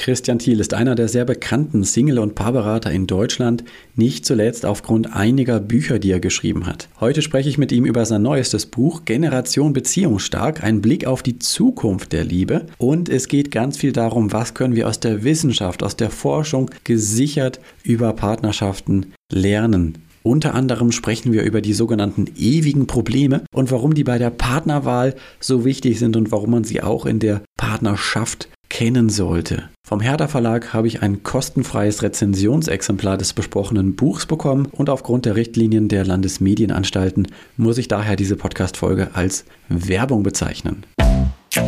Christian Thiel ist einer der sehr bekannten Single- und Paarberater in Deutschland, nicht zuletzt aufgrund einiger Bücher, die er geschrieben hat. Heute spreche ich mit ihm über sein neuestes Buch Generation Beziehungsstark, ein Blick auf die Zukunft der Liebe. Und es geht ganz viel darum, was können wir aus der Wissenschaft, aus der Forschung gesichert über Partnerschaften lernen. Unter anderem sprechen wir über die sogenannten ewigen Probleme und warum die bei der Partnerwahl so wichtig sind und warum man sie auch in der Partnerschaft kennen sollte. Vom Herder Verlag habe ich ein kostenfreies Rezensionsexemplar des besprochenen Buchs bekommen und aufgrund der Richtlinien der Landesmedienanstalten muss ich daher diese Podcast-Folge als Werbung bezeichnen.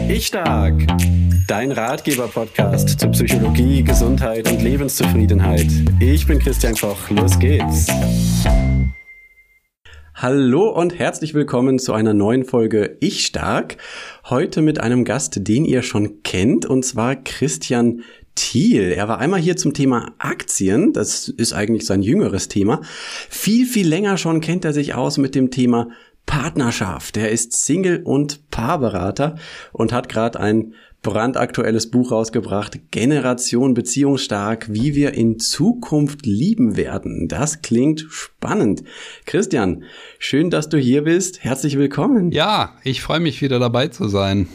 Ich Stark, dein Ratgeber-Podcast zu Psychologie, Gesundheit und Lebenszufriedenheit. Ich bin Christian Koch, los geht's. Hallo und herzlich willkommen zu einer neuen Folge Ich Stark. Heute mit einem Gast, den ihr schon kennt, und zwar Christian Thiel. Er war einmal hier zum Thema Aktien. Das ist eigentlich sein jüngeres Thema. Viel, viel länger schon kennt er sich aus mit dem Thema Partnerschaft. Er ist Single- und Paarberater und hat gerade ein brandaktuelles Buch rausgebracht, Generation Beziehungsstark, wie wir in Zukunft lieben werden. Das klingt spannend. Christian, schön, dass du hier bist. Herzlich willkommen. Ja, ich freue mich wieder dabei zu sein.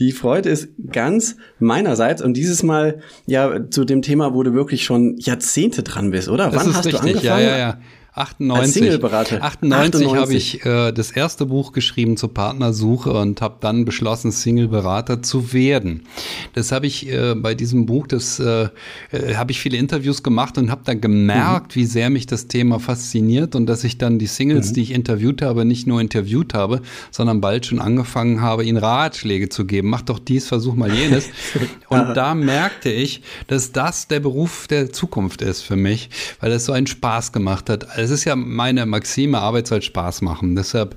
Die Freude ist ganz meinerseits und dieses Mal ja zu dem Thema, wo du wirklich schon Jahrzehnte dran bist, oder? Das Wann hast richtig, du angefangen? Ja, ja, ja. 98. Als Singleberater. 98, 98. habe ich äh, das erste Buch geschrieben zur Partnersuche und habe dann beschlossen, Singleberater zu werden. Das habe ich äh, bei diesem Buch, das äh, äh habe ich viele Interviews gemacht und habe dann gemerkt, mhm. wie sehr mich das Thema fasziniert und dass ich dann die Singles, mhm. die ich interviewt habe, nicht nur interviewt habe, sondern bald schon angefangen habe, ihnen Ratschläge zu geben. Mach doch dies, versuch mal jenes. und da merkte ich, dass das der Beruf der Zukunft ist für mich, weil es so einen Spaß gemacht hat es ist ja meine Maxime, Arbeit soll Spaß machen. Deshalb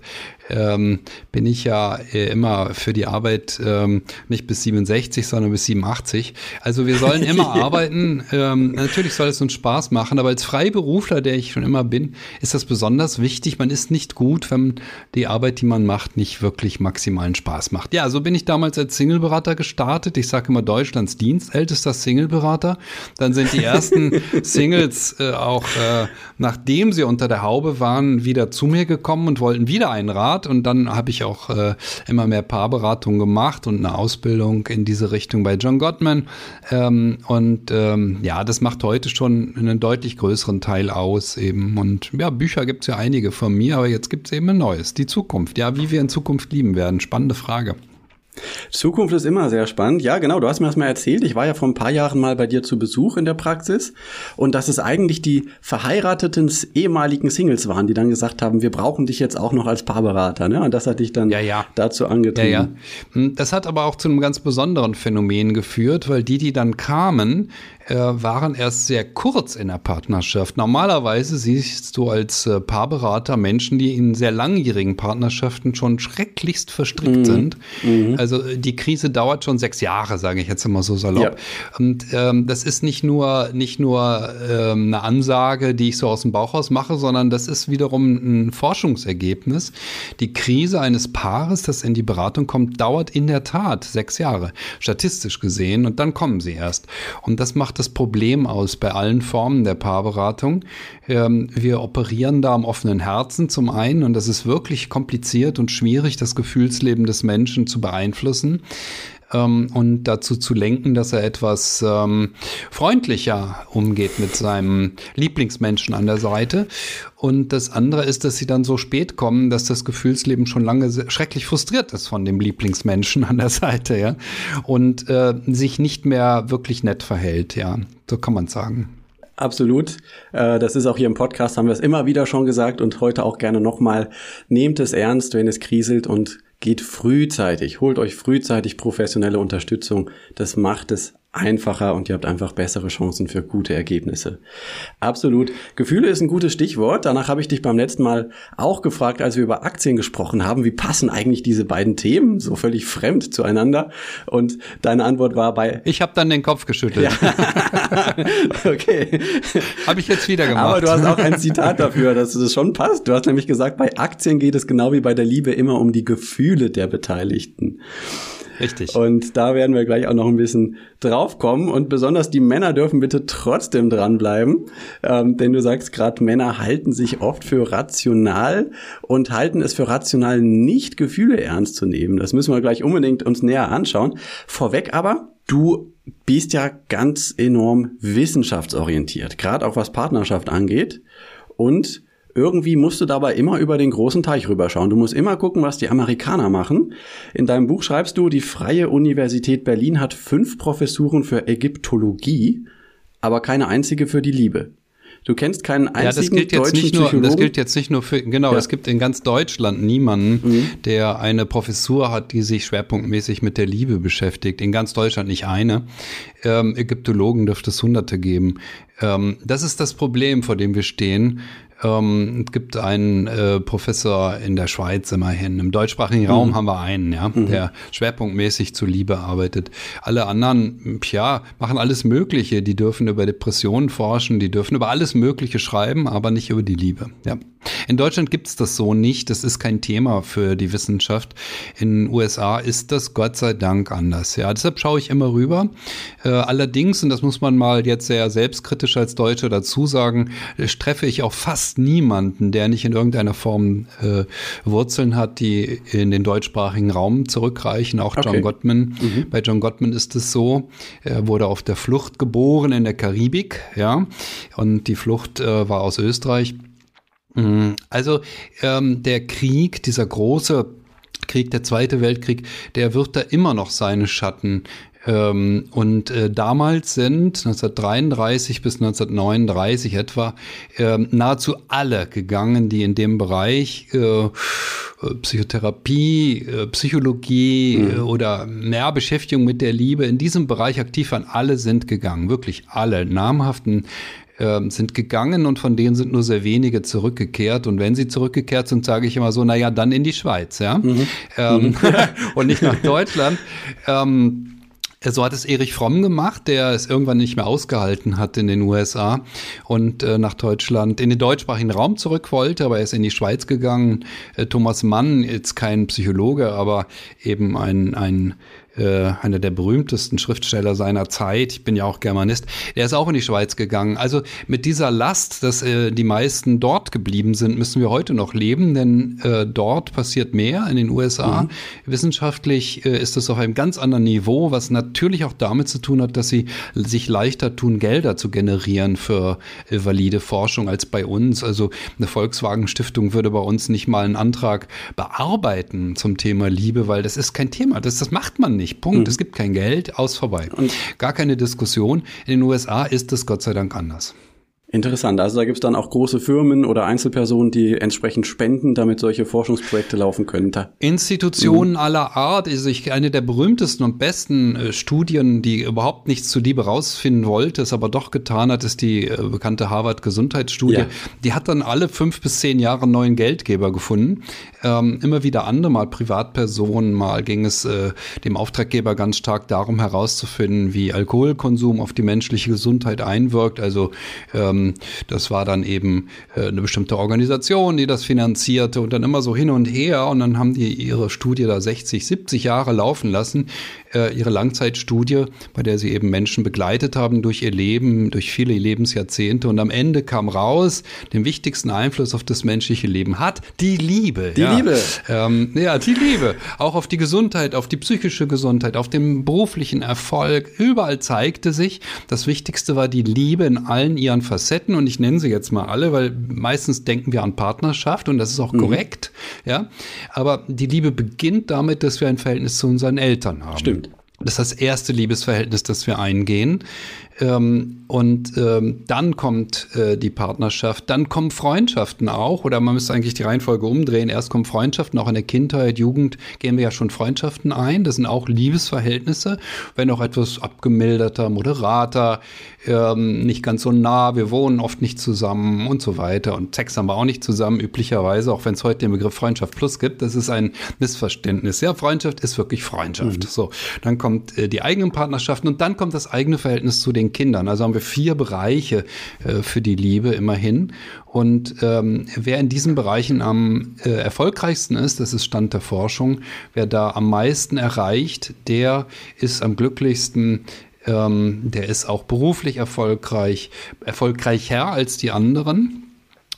ähm, bin ich ja äh, immer für die Arbeit ähm, nicht bis 67, sondern bis 87. Also wir sollen immer arbeiten. Ähm, natürlich soll es uns Spaß machen, aber als Freiberufler, der ich schon immer bin, ist das besonders wichtig. Man ist nicht gut, wenn die Arbeit, die man macht, nicht wirklich maximalen Spaß macht. Ja, so bin ich damals als Singleberater gestartet. Ich sage immer Deutschlands dienstältester Singleberater. Dann sind die ersten Singles äh, auch, äh, nachdem sie unter der Haube waren, wieder zu mir gekommen und wollten wieder einen Rat. Art. Und dann habe ich auch äh, immer mehr Paarberatung gemacht und eine Ausbildung in diese Richtung bei John Gottman. Ähm, und ähm, ja, das macht heute schon einen deutlich größeren Teil aus eben. Und ja, Bücher gibt es ja einige von mir, aber jetzt gibt es eben ein neues, die Zukunft. Ja, wie wir in Zukunft lieben werden. Spannende Frage. Zukunft ist immer sehr spannend. Ja, genau, du hast mir das mal erzählt. Ich war ja vor ein paar Jahren mal bei dir zu Besuch in der Praxis und dass es eigentlich die verheirateten ehemaligen Singles waren, die dann gesagt haben, wir brauchen dich jetzt auch noch als Paarberater. Ne? Und das hat dich dann ja, ja. dazu angetrieben. Ja, ja. Hm, das hat aber auch zu einem ganz besonderen Phänomen geführt, weil die, die dann kamen, äh, waren erst sehr kurz in der Partnerschaft. Normalerweise siehst du als äh, Paarberater Menschen, die in sehr langjährigen Partnerschaften schon schrecklichst verstrickt mhm. sind. Mhm. Also äh, die Krise dauert schon sechs Jahre, sage ich jetzt immer so salopp. Ja. Und ähm, das ist nicht nur, nicht nur ähm, eine Ansage, die ich so aus dem Bauch aus mache, sondern das ist wiederum ein Forschungsergebnis. Die Krise eines Paares, das in die Beratung kommt, dauert in der Tat sechs Jahre, statistisch gesehen, und dann kommen sie erst. Und das macht das Problem aus bei allen Formen der Paarberatung. Ähm, wir operieren da am offenen Herzen zum einen und das ist wirklich kompliziert und schwierig, das Gefühlsleben des Menschen zu beeinflussen ähm, und dazu zu lenken, dass er etwas ähm, freundlicher umgeht mit seinem Lieblingsmenschen an der Seite. Und das andere ist, dass sie dann so spät kommen, dass das Gefühlsleben schon lange schrecklich frustriert ist von dem Lieblingsmenschen an der Seite, ja. Und äh, sich nicht mehr wirklich nett verhält, ja. So kann man sagen. Absolut. Äh, das ist auch hier im Podcast, haben wir es immer wieder schon gesagt und heute auch gerne nochmal. Nehmt es ernst, wenn es kriselt und geht frühzeitig, holt euch frühzeitig professionelle Unterstützung. Das macht es einfacher und ihr habt einfach bessere Chancen für gute Ergebnisse. Absolut. Gefühle ist ein gutes Stichwort. Danach habe ich dich beim letzten Mal auch gefragt, als wir über Aktien gesprochen haben, wie passen eigentlich diese beiden Themen so völlig fremd zueinander? Und deine Antwort war bei Ich habe dann den Kopf geschüttelt. Ja. okay. habe ich jetzt wieder gemacht. Aber du hast auch ein Zitat dafür, dass das schon passt. Du hast nämlich gesagt, bei Aktien geht es genau wie bei der Liebe immer um die Gefühle der Beteiligten. Richtig. Und da werden wir gleich auch noch ein bisschen drauf kommen. Und besonders die Männer dürfen bitte trotzdem dranbleiben. Ähm, denn du sagst gerade, Männer halten sich oft für rational und halten es für rational, nicht Gefühle ernst zu nehmen. Das müssen wir gleich unbedingt uns näher anschauen. Vorweg aber, du bist ja ganz enorm wissenschaftsorientiert, gerade auch was Partnerschaft angeht. Und irgendwie musst du dabei immer über den großen Teich rüberschauen. Du musst immer gucken, was die Amerikaner machen. In deinem Buch schreibst du, die Freie Universität Berlin hat fünf Professuren für Ägyptologie, aber keine einzige für die Liebe. Du kennst keinen einzigen ja, das gilt jetzt nicht nur? Das gilt jetzt nicht nur für, genau, ja. es gibt in ganz Deutschland niemanden, mhm. der eine Professur hat, die sich schwerpunktmäßig mit der Liebe beschäftigt. In ganz Deutschland nicht eine. Ähm, Ägyptologen dürfte es hunderte geben. Ähm, das ist das Problem, vor dem wir stehen. Ähm, es gibt einen äh, Professor in der Schweiz immerhin. Im deutschsprachigen mhm. Raum haben wir einen, ja, mhm. der schwerpunktmäßig zur Liebe arbeitet. Alle anderen, ja, machen alles Mögliche. Die dürfen über Depressionen forschen, die dürfen über alles Mögliche schreiben, aber nicht über die Liebe. Ja. In Deutschland gibt es das so nicht. Das ist kein Thema für die Wissenschaft. In den USA ist das Gott sei Dank anders. Ja, deshalb schaue ich immer rüber. Äh, allerdings, und das muss man mal jetzt sehr selbstkritisch als Deutscher dazu sagen, treffe ich auch fast niemanden, der nicht in irgendeiner Form äh, Wurzeln hat, die in den deutschsprachigen Raum zurückreichen. Auch John okay. Gottman. Mhm. Bei John Gottman ist es so, er wurde auf der Flucht geboren in der Karibik, ja, und die Flucht äh, war aus Österreich. Mhm. Also ähm, der Krieg, dieser große Krieg, der Zweite Weltkrieg, der wird da immer noch seine Schatten ähm, und äh, damals sind 1933 bis 1939 etwa äh, nahezu alle gegangen, die in dem Bereich äh, äh Psychotherapie, äh, Psychologie mhm. Äh, oder mehr Beschäftigung mit der Liebe in diesem Bereich aktiv waren. Alle sind gegangen, wirklich alle namhaften ähm, sind gegangen und von denen sind nur sehr wenige zurückgekehrt. Und wenn sie zurückgekehrt sind, sage ich immer so, naja, dann in die Schweiz, ja. Mhm. Ähm, mhm. und nicht nach Deutschland. Ähm, so hat es Erich Fromm gemacht, der es irgendwann nicht mehr ausgehalten hat in den USA und äh, nach Deutschland, in den deutschsprachigen Raum zurück wollte, aber er ist in die Schweiz gegangen. Äh, Thomas Mann, jetzt kein Psychologe, aber eben ein, ein äh, einer der berühmtesten Schriftsteller seiner Zeit, ich bin ja auch Germanist, der ist auch in die Schweiz gegangen. Also mit dieser Last, dass äh, die meisten dort geblieben sind, müssen wir heute noch leben, denn äh, dort passiert mehr in den USA. Mhm. Wissenschaftlich äh, ist es auf einem ganz anderen Niveau, was natürlich auch damit zu tun hat, dass sie sich leichter tun, Gelder zu generieren für äh, valide Forschung als bei uns. Also eine Volkswagen Stiftung würde bei uns nicht mal einen Antrag bearbeiten zum Thema Liebe, weil das ist kein Thema. Das, das macht man nicht nicht. Punkt. Mhm. Es gibt kein Geld, aus vorbei. Und Gar keine Diskussion. In den USA ist es Gott sei Dank anders. Interessant. Also da gibt es dann auch große Firmen oder Einzelpersonen, die entsprechend spenden, damit solche Forschungsprojekte laufen können. Institutionen mhm. aller Art. Also ich, eine der berühmtesten und besten äh, Studien, die überhaupt nichts zu Liebe rausfinden wollte, es aber doch getan hat, ist die äh, bekannte Harvard-Gesundheitsstudie. Ja. Die hat dann alle fünf bis zehn Jahre einen neuen Geldgeber gefunden. Ähm, immer wieder andere, mal Privatpersonen, mal ging es äh, dem Auftraggeber ganz stark darum herauszufinden, wie Alkoholkonsum auf die menschliche Gesundheit einwirkt. Also ähm, ähm, das war dann eben äh, eine bestimmte Organisation, die das finanzierte und dann immer so hin und her. Und dann haben die ihre Studie da 60, 70 Jahre laufen lassen, äh, ihre Langzeitstudie, bei der sie eben Menschen begleitet haben durch ihr Leben, durch viele Lebensjahrzehnte und am Ende kam raus, den wichtigsten Einfluss auf das menschliche Leben hat die Liebe. Die ja. Liebe. Ähm, ja, die Liebe. Auch auf die Gesundheit, auf die psychische Gesundheit, auf den beruflichen Erfolg. Überall zeigte sich, das Wichtigste war die Liebe in allen ihren Facetten. Und ich nenne sie jetzt mal alle, weil meistens denken wir an Partnerschaft und das ist auch mhm. korrekt, ja. Aber die Liebe beginnt damit, dass wir ein Verhältnis zu unseren Eltern haben. Stimmt. Das ist das erste Liebesverhältnis, das wir eingehen. Ähm, und ähm, dann kommt äh, die Partnerschaft, dann kommen Freundschaften auch, oder man müsste eigentlich die Reihenfolge umdrehen. Erst kommen Freundschaften, auch in der Kindheit, Jugend gehen wir ja schon Freundschaften ein. Das sind auch Liebesverhältnisse, wenn auch etwas abgemilderter, moderater, ähm, nicht ganz so nah, wir wohnen oft nicht zusammen und so weiter. Und Sex haben wir auch nicht zusammen, üblicherweise, auch wenn es heute den Begriff Freundschaft Plus gibt. Das ist ein Missverständnis. Ja, Freundschaft ist wirklich Freundschaft. Mhm. So, dann kommt äh, die eigenen Partnerschaften und dann kommt das eigene Verhältnis zu den den Kindern. Also haben wir vier Bereiche äh, für die Liebe immerhin. Und ähm, wer in diesen Bereichen am äh, erfolgreichsten ist, das ist Stand der Forschung, wer da am meisten erreicht, der ist am glücklichsten, ähm, der ist auch beruflich erfolgreich, erfolgreicher als die anderen.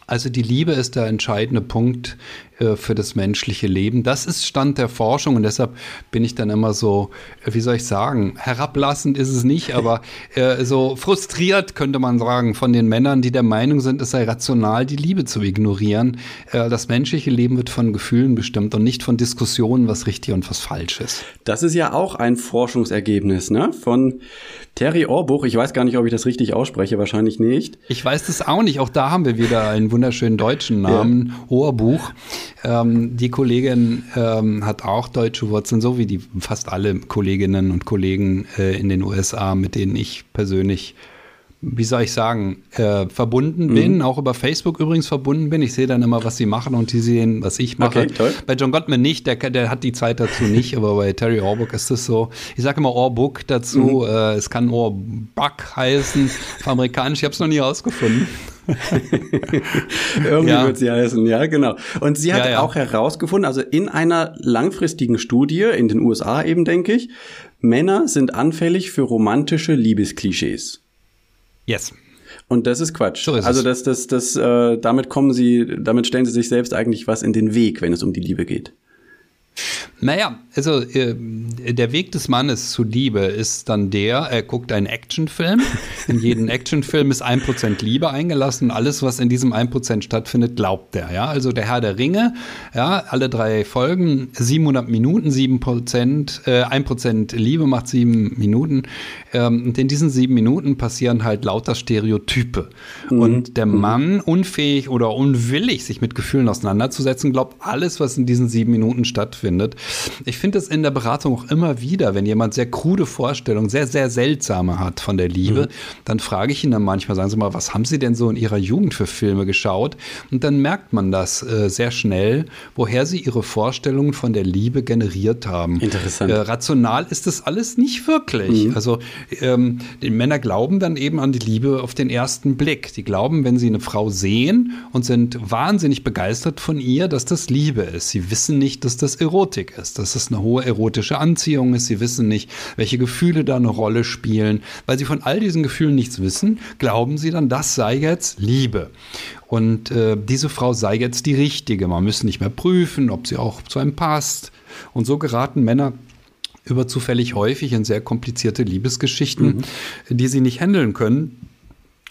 Also die Liebe ist der entscheidende Punkt äh, für das menschliche Leben. Das ist Stand der Forschung und deshalb bin ich dann immer so, äh, wie soll ich sagen, herablassend ist es nicht, aber äh, so frustriert könnte man sagen von den Männern, die der Meinung sind, es sei rational, die Liebe zu ignorieren. Äh, das menschliche Leben wird von Gefühlen bestimmt und nicht von Diskussionen, was richtig und was falsch ist. Das ist ja auch ein Forschungsergebnis ne? von Terry Orbuch. Ich weiß gar nicht, ob ich das richtig ausspreche, wahrscheinlich nicht. Ich weiß das auch nicht. Auch da haben wir wieder einen wunderschönen deutschen Namen, ja. Ohrbuch. Ähm, die Kollegin ähm, hat auch deutsche Wurzeln, so wie die fast alle Kolleginnen und Kollegen äh, in den USA, mit denen ich persönlich wie soll ich sagen, äh, verbunden bin, mhm. auch über Facebook übrigens verbunden bin. Ich sehe dann immer, was sie machen und die sehen, was ich mache. Okay, toll. Bei John Gottman nicht, der, der hat die Zeit dazu nicht, aber bei Terry Orbuck ist es so. Ich sage immer Orbuck dazu, mhm. äh, es kann Orbuck heißen, auf amerikanisch, ich habe es noch nie rausgefunden. Irgendwie ja. wird sie heißen, ja, genau. Und sie hat ja, ja. auch herausgefunden, also in einer langfristigen Studie in den USA eben, denke ich, Männer sind anfällig für romantische Liebesklischees. Yes. Und das ist Quatsch. So ist also das, das, das, äh, damit kommen sie, damit stellen sie sich selbst eigentlich was in den Weg, wenn es um die Liebe geht. Naja, also äh, der Weg des Mannes zu Liebe ist dann der, er guckt einen Actionfilm. In jedem Actionfilm ist ein Prozent Liebe eingelassen. Alles, was in diesem ein Prozent stattfindet, glaubt er. Ja, also der Herr der Ringe, ja, alle drei Folgen, 700 Minuten, 7 Prozent, äh, 1 Prozent Liebe macht sieben Minuten. Ähm, und in diesen sieben Minuten passieren halt lauter Stereotype. Mhm. Und der mhm. Mann, unfähig oder unwillig, sich mit Gefühlen auseinanderzusetzen, glaubt alles, was in diesen sieben Minuten stattfindet. Ich finde es in der Beratung auch immer wieder, wenn jemand sehr krude Vorstellungen, sehr, sehr seltsame hat von der Liebe, mhm. dann frage ich ihn dann manchmal, sagen Sie mal, was haben Sie denn so in Ihrer Jugend für Filme geschaut? Und dann merkt man das äh, sehr schnell, woher Sie Ihre Vorstellungen von der Liebe generiert haben. Interessant. Äh, rational ist das alles nicht wirklich. Mhm. Also ähm, die Männer glauben dann eben an die Liebe auf den ersten Blick. Die glauben, wenn sie eine Frau sehen und sind wahnsinnig begeistert von ihr, dass das Liebe ist. Sie wissen nicht, dass das Erotik ist, dass es eine hohe erotische Anziehung ist. Sie wissen nicht, welche Gefühle da eine Rolle spielen. Weil sie von all diesen Gefühlen nichts wissen, glauben sie dann, das sei jetzt Liebe. Und äh, diese Frau sei jetzt die richtige. Man müsse nicht mehr prüfen, ob sie auch zu einem passt. Und so geraten Männer über zufällig häufig in sehr komplizierte Liebesgeschichten, mhm. die sie nicht handeln können.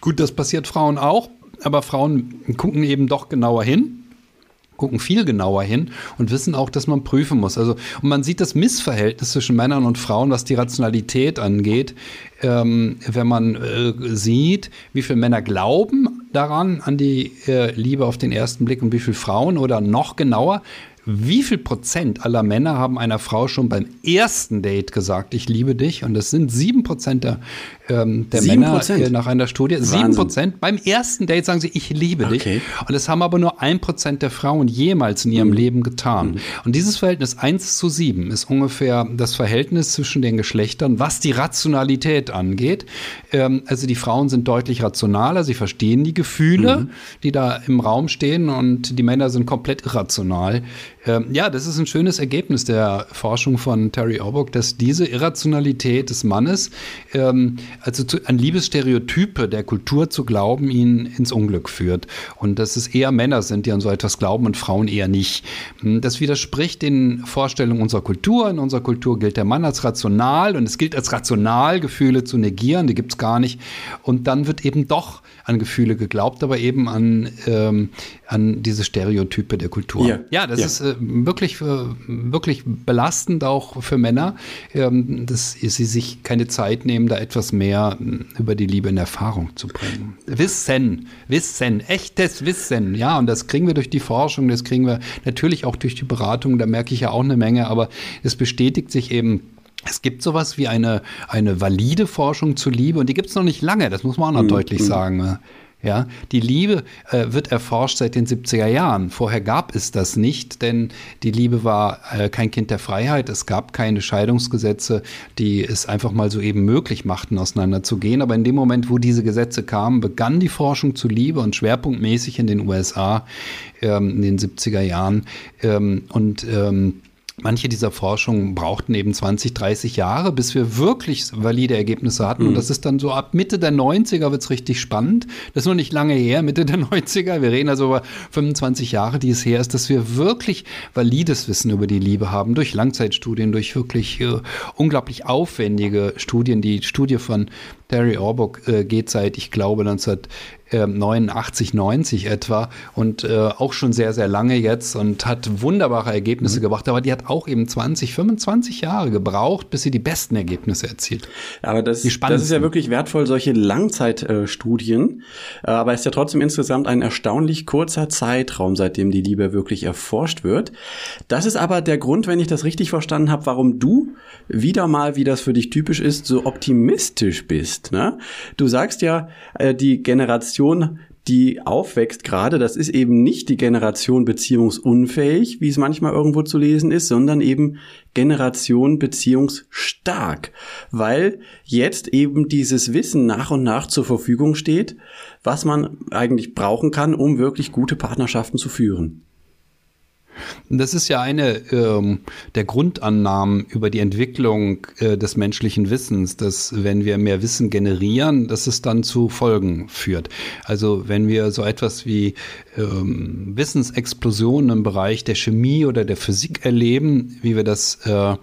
Gut, das passiert Frauen auch, aber Frauen gucken eben doch genauer hin gucken viel genauer hin und wissen auch, dass man prüfen muss. Also, und man sieht das Missverhältnis zwischen Männern und Frauen, was die Rationalität angeht, ähm, wenn man äh, sieht, wie viele Männer glauben daran, an die äh, Liebe auf den ersten Blick und wie viele Frauen oder noch genauer, wie viel Prozent aller Männer haben einer Frau schon beim ersten Date gesagt, ich liebe dich? Und das sind sieben Prozent der, ähm, der Männer äh, nach einer Studie. Sieben Prozent beim ersten Date sagen sie, ich liebe okay. dich. Und das haben aber nur ein Prozent der Frauen jemals in ihrem mhm. Leben getan. Mhm. Und dieses Verhältnis eins zu sieben ist ungefähr das Verhältnis zwischen den Geschlechtern, was die Rationalität angeht. Ähm, also die Frauen sind deutlich rationaler, sie verstehen die Gefühle, mhm. die da im Raum stehen und die Männer sind komplett irrational. Ähm, ja, das ist ein schönes Ergebnis der Forschung von Terry Orbuck, dass diese Irrationalität des Mannes, ähm, also zu, an Liebesstereotype der Kultur zu glauben, ihn ins Unglück führt. Und dass es eher Männer sind, die an so etwas glauben und Frauen eher nicht. Hm, das widerspricht den Vorstellungen unserer Kultur. In unserer Kultur gilt der Mann als rational und es gilt als rational, Gefühle zu negieren, die gibt es gar nicht. Und dann wird eben doch an Gefühle geglaubt, aber eben an, ähm, an diese Stereotype der Kultur. Ja, ja das ja. ist äh, wirklich, wirklich belastend auch für Männer, ähm, dass sie sich keine Zeit nehmen, da etwas mehr äh, über die Liebe in Erfahrung zu bringen. Wissen, Wissen, echtes Wissen, ja, und das kriegen wir durch die Forschung, das kriegen wir natürlich auch durch die Beratung, da merke ich ja auch eine Menge, aber es bestätigt sich eben, es gibt sowas wie eine, eine valide Forschung zur Liebe und die gibt es noch nicht lange, das muss man auch noch mhm. deutlich mhm. sagen. Ja, die Liebe äh, wird erforscht seit den 70er Jahren. Vorher gab es das nicht, denn die Liebe war äh, kein Kind der Freiheit. Es gab keine Scheidungsgesetze, die es einfach mal so eben möglich machten, auseinanderzugehen. Aber in dem Moment, wo diese Gesetze kamen, begann die Forschung zu Liebe und schwerpunktmäßig in den USA ähm, in den 70er Jahren. Ähm, und ähm, Manche dieser Forschungen brauchten eben 20, 30 Jahre, bis wir wirklich valide Ergebnisse hatten. Mhm. Und das ist dann so ab Mitte der 90er wird es richtig spannend. Das ist noch nicht lange her, Mitte der 90er. Wir reden also über 25 Jahre, die es her ist, dass wir wirklich valides Wissen über die Liebe haben, durch Langzeitstudien, durch wirklich äh, unglaublich aufwendige Studien. Die Studie von Terry Orbuck äh, geht seit, ich glaube, 19 89, 90 etwa und äh, auch schon sehr, sehr lange jetzt und hat wunderbare Ergebnisse mhm. gebracht. Aber die hat auch eben 20, 25 Jahre gebraucht, bis sie die besten Ergebnisse erzielt. Aber das, das ist ja wirklich wertvoll, solche Langzeitstudien. Äh, aber es ist ja trotzdem insgesamt ein erstaunlich kurzer Zeitraum, seitdem die Liebe wirklich erforscht wird. Das ist aber der Grund, wenn ich das richtig verstanden habe, warum du wieder mal, wie das für dich typisch ist, so optimistisch bist. Ne? Du sagst ja, äh, die Generation Generation, die aufwächst gerade, das ist eben nicht die Generation beziehungsunfähig, wie es manchmal irgendwo zu lesen ist, sondern eben Generation beziehungsstark, weil jetzt eben dieses Wissen nach und nach zur Verfügung steht, was man eigentlich brauchen kann, um wirklich gute Partnerschaften zu führen. Das ist ja eine ähm, der Grundannahmen über die Entwicklung äh, des menschlichen Wissens, dass wenn wir mehr Wissen generieren, dass es dann zu Folgen führt. Also wenn wir so etwas wie ähm, Wissensexplosionen im Bereich der Chemie oder der Physik erleben, wie wir das äh,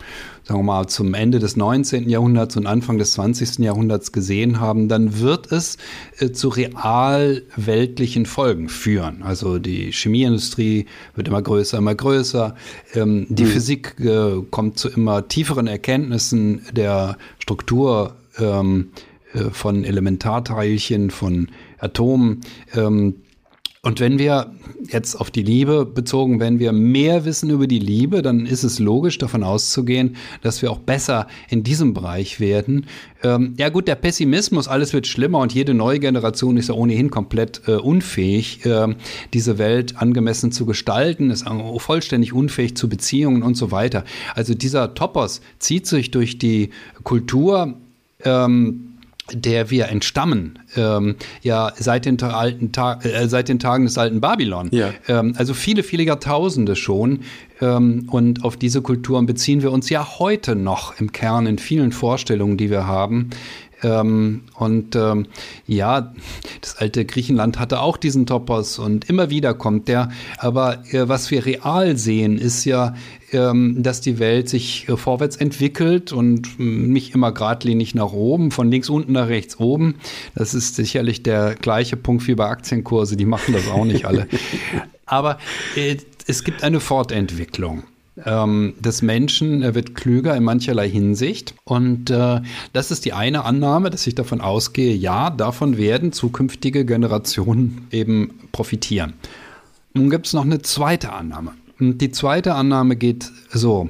sagen wir mal, zum Ende des 19. Jahrhunderts und Anfang des 20. Jahrhunderts gesehen haben, dann wird es äh, zu real weltlichen Folgen führen. Also die Chemieindustrie wird immer größer, immer größer. Ähm, die mhm. Physik äh, kommt zu immer tieferen Erkenntnissen der Struktur ähm, äh, von Elementarteilchen, von Atomen. Ähm, und wenn wir jetzt auf die Liebe bezogen, wenn wir mehr wissen über die Liebe, dann ist es logisch davon auszugehen, dass wir auch besser in diesem Bereich werden. Ähm, ja gut, der Pessimismus, alles wird schlimmer und jede neue Generation ist ja ohnehin komplett äh, unfähig, äh, diese Welt angemessen zu gestalten, ist vollständig unfähig zu Beziehungen und so weiter. Also dieser Topos zieht sich durch die Kultur. Ähm, der wir entstammen, ähm, ja seit den, alten Ta äh, seit den Tagen des alten Babylon. Ja. Ähm, also viele, viele Jahrtausende schon. Ähm, und auf diese Kulturen beziehen wir uns ja heute noch im Kern in vielen Vorstellungen, die wir haben. Ähm, und ähm, ja, das alte Griechenland hatte auch diesen Topos und immer wieder kommt der. Aber äh, was wir real sehen, ist ja, ähm, dass die Welt sich äh, vorwärts entwickelt und mm, nicht immer geradlinig nach oben, von links unten nach rechts oben. Das ist sicherlich der gleiche Punkt wie bei Aktienkurse, die machen das auch nicht alle. Aber äh, es gibt eine Fortentwicklung ähm, des Menschen. Wird klüger in mancherlei Hinsicht. Und äh, das ist die eine Annahme, dass ich davon ausgehe, ja, davon werden zukünftige Generationen eben profitieren. Nun gibt es noch eine zweite Annahme. Und die zweite Annahme geht so.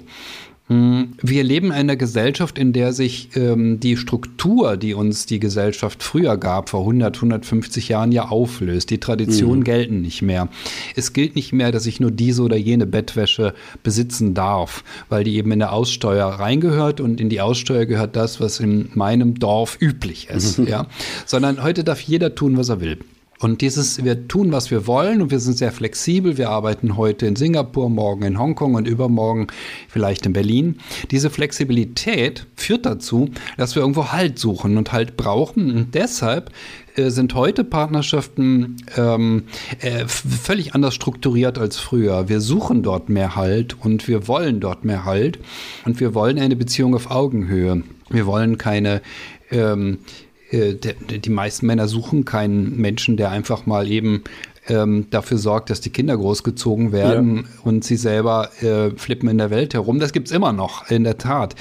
Hm, wir leben in einer Gesellschaft, in der sich ähm, die Struktur, die uns die Gesellschaft früher gab, vor 100, 150 Jahren ja auflöst. Die Traditionen mhm. gelten nicht mehr. Es gilt nicht mehr, dass ich nur diese oder jene Bettwäsche besitzen darf, weil die eben in der Aussteuer reingehört und in die Aussteuer gehört das, was in meinem Dorf üblich ist. Mhm. Ja? Sondern heute darf jeder tun, was er will. Und dieses, wir tun, was wir wollen und wir sind sehr flexibel. Wir arbeiten heute in Singapur, morgen in Hongkong und übermorgen vielleicht in Berlin. Diese Flexibilität führt dazu, dass wir irgendwo Halt suchen und Halt brauchen. Und deshalb äh, sind heute Partnerschaften ähm, äh, völlig anders strukturiert als früher. Wir suchen dort mehr Halt und wir wollen dort mehr Halt und wir wollen eine Beziehung auf Augenhöhe. Wir wollen keine ähm, äh, die meisten Männer suchen keinen Menschen, der einfach mal eben ähm, dafür sorgt, dass die Kinder großgezogen werden ja. und sie selber äh, flippen in der Welt herum. Das gibt es immer noch, in der Tat.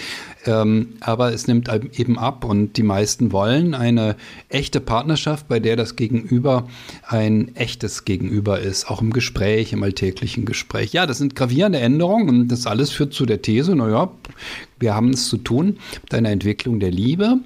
Ähm, aber es nimmt eben ab und die meisten wollen eine echte Partnerschaft, bei der das Gegenüber ein echtes Gegenüber ist, auch im Gespräch, im alltäglichen Gespräch. Ja, das sind gravierende Änderungen und das alles führt zu der These, naja, Wir haben es zu tun mit einer Entwicklung der Liebe.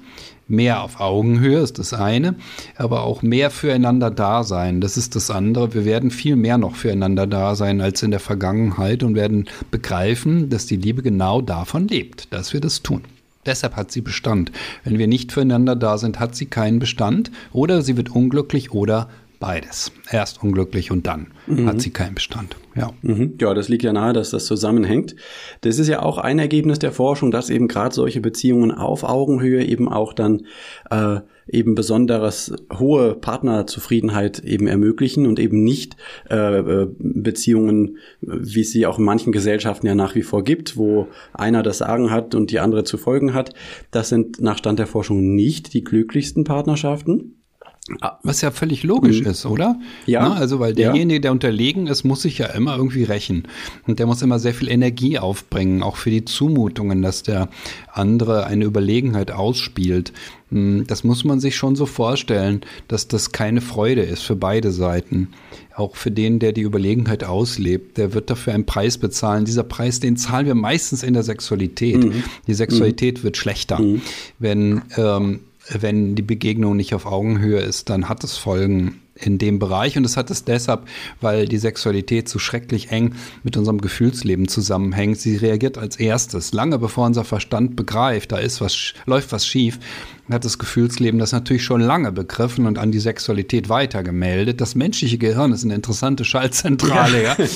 Mehr auf Augenhöhe ist das eine, aber auch mehr füreinander da sein, das ist das andere. Wir werden viel mehr noch füreinander da sein als in der Vergangenheit und werden begreifen, dass die Liebe genau davon lebt, dass wir das tun. Deshalb hat sie Bestand. Wenn wir nicht füreinander da sind, hat sie keinen Bestand oder sie wird unglücklich oder beides. Erst unglücklich und dann mhm. hat sie keinen Bestand. Ja. Mhm. ja, das liegt ja nahe, dass das zusammenhängt. Das ist ja auch ein Ergebnis der Forschung, dass eben gerade solche Beziehungen auf Augenhöhe eben auch dann äh, eben besonderes hohe Partnerzufriedenheit eben ermöglichen und eben nicht äh, äh Beziehungen, wie es sie auch in manchen Gesellschaften ja nach wie vor gibt, wo einer das Sagen hat und die andere zu folgen hat. Das sind nach Stand der Forschung nicht die glücklichsten Partnerschaften. Was ja völlig logisch mhm. ist, oder? Ja. Na, also, weil derjenige, der unterlegen ist, muss sich ja immer irgendwie rächen. Und der muss immer sehr viel Energie aufbringen, auch für die Zumutungen, dass der andere eine Überlegenheit ausspielt. Hm, das muss man sich schon so vorstellen, dass das keine Freude ist für beide Seiten. Auch für den, der die Überlegenheit auslebt, der wird dafür einen Preis bezahlen. Dieser Preis, den zahlen wir meistens in der Sexualität. Mhm. Die Sexualität mhm. wird schlechter, mhm. wenn ähm, wenn die Begegnung nicht auf Augenhöhe ist, dann hat es Folgen in dem Bereich. Und es hat es deshalb, weil die Sexualität so schrecklich eng mit unserem Gefühlsleben zusammenhängt. Sie reagiert als erstes, lange bevor unser Verstand begreift, da ist was, läuft was schief, hat das Gefühlsleben das natürlich schon lange begriffen und an die Sexualität weitergemeldet. Das menschliche Gehirn ist eine interessante Schaltzentrale, ja. ja.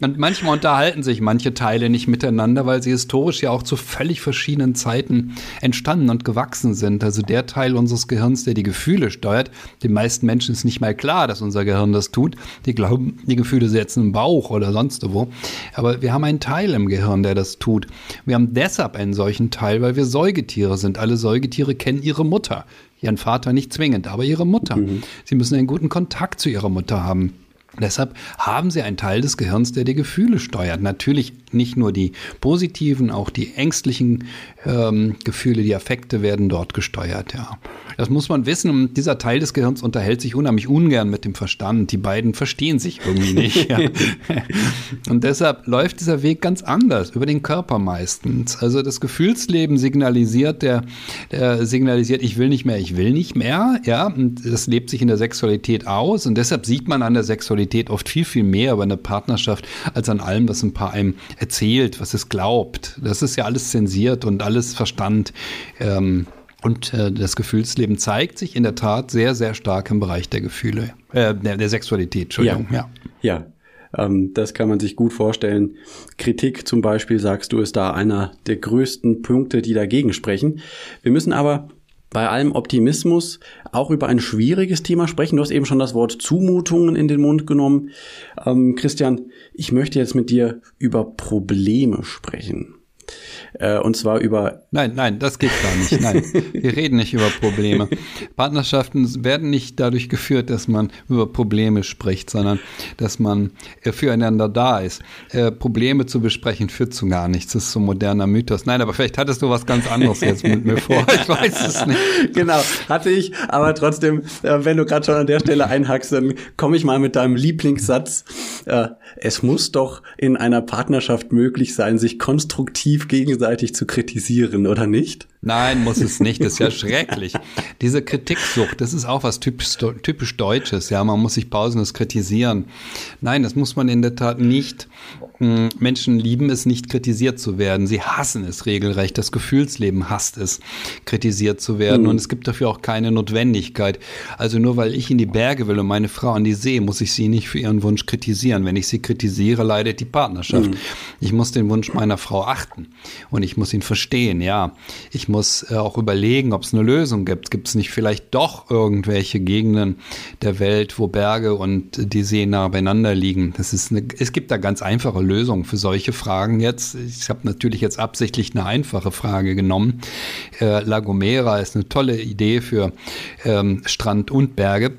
Und manchmal unterhalten sich manche Teile nicht miteinander, weil sie historisch ja auch zu völlig verschiedenen Zeiten entstanden und gewachsen sind. Also der Teil unseres Gehirns, der die Gefühle steuert, den meisten Menschen ist nicht mal klar, dass unser Gehirn das tut. Die glauben, die Gefühle sitzen im Bauch oder sonst wo. Aber wir haben einen Teil im Gehirn, der das tut. Wir haben deshalb einen solchen Teil, weil wir Säugetiere sind. Alle Säugetiere kennen ihre ihre Mutter. Ihren Vater nicht zwingend, aber ihre Mutter. Mhm. Sie müssen einen guten Kontakt zu ihrer Mutter haben. Deshalb haben sie einen Teil des Gehirns, der die Gefühle steuert. Natürlich nicht nur die positiven, auch die ängstlichen ähm, Gefühle, die Affekte werden dort gesteuert. Ja, das muss man wissen. Und dieser Teil des Gehirns unterhält sich unheimlich ungern mit dem Verstand. Die beiden verstehen sich irgendwie nicht. ja. Und deshalb läuft dieser Weg ganz anders über den Körper meistens. Also das Gefühlsleben signalisiert, der, der signalisiert, ich will nicht mehr, ich will nicht mehr. Ja, und das lebt sich in der Sexualität aus. Und deshalb sieht man an der Sexualität Sexualität oft viel, viel mehr über eine Partnerschaft als an allem, was ein Paar einem erzählt, was es glaubt. Das ist ja alles zensiert und alles Verstand. Ähm, und äh, das Gefühlsleben zeigt sich in der Tat sehr, sehr stark im Bereich der Gefühle, äh, der, der Sexualität, Entschuldigung. Ja, ja. ja. Ähm, das kann man sich gut vorstellen. Kritik zum Beispiel, sagst du, ist da einer der größten Punkte, die dagegen sprechen. Wir müssen aber bei allem Optimismus auch über ein schwieriges Thema sprechen. Du hast eben schon das Wort Zumutungen in den Mund genommen. Ähm, Christian, ich möchte jetzt mit dir über Probleme sprechen. Äh, und zwar über. Nein, nein, das geht gar nicht. Nein, wir reden nicht über Probleme. Partnerschaften werden nicht dadurch geführt, dass man über Probleme spricht, sondern dass man äh, füreinander da ist. Äh, Probleme zu besprechen führt zu gar nichts. Das ist so ein moderner Mythos. Nein, aber vielleicht hattest du was ganz anderes jetzt mit mir vor. Ich weiß es nicht. Genau, hatte ich. Aber trotzdem, äh, wenn du gerade schon an der Stelle einhackst, dann komme ich mal mit deinem Lieblingssatz. Äh, es muss doch in einer Partnerschaft möglich sein, sich konstruktiv gegenseitig gegenseitig zu kritisieren, oder nicht? Nein, muss es nicht. Das ist ja schrecklich. Diese Kritiksucht, das ist auch was typisch, typisch Deutsches. Ja, man muss sich pausenlos kritisieren. Nein, das muss man in der Tat nicht. Hm, Menschen lieben es nicht, kritisiert zu werden. Sie hassen es regelrecht. Das Gefühlsleben hasst es, kritisiert zu werden. Mhm. Und es gibt dafür auch keine Notwendigkeit. Also nur weil ich in die Berge will und meine Frau an die See, muss ich sie nicht für ihren Wunsch kritisieren. Wenn ich sie kritisiere, leidet die Partnerschaft. Mhm. Ich muss den Wunsch meiner Frau achten und ich muss ihn verstehen. Ja, ich muss äh, auch überlegen, ob es eine Lösung gibt. Gibt es nicht vielleicht doch irgendwelche Gegenden der Welt, wo Berge und die See nah beieinander liegen? Das ist eine, es gibt da ganz einfache Lösungen für solche Fragen jetzt. Ich habe natürlich jetzt absichtlich eine einfache Frage genommen. Äh, La Gomera ist eine tolle Idee für ähm, Strand und Berge.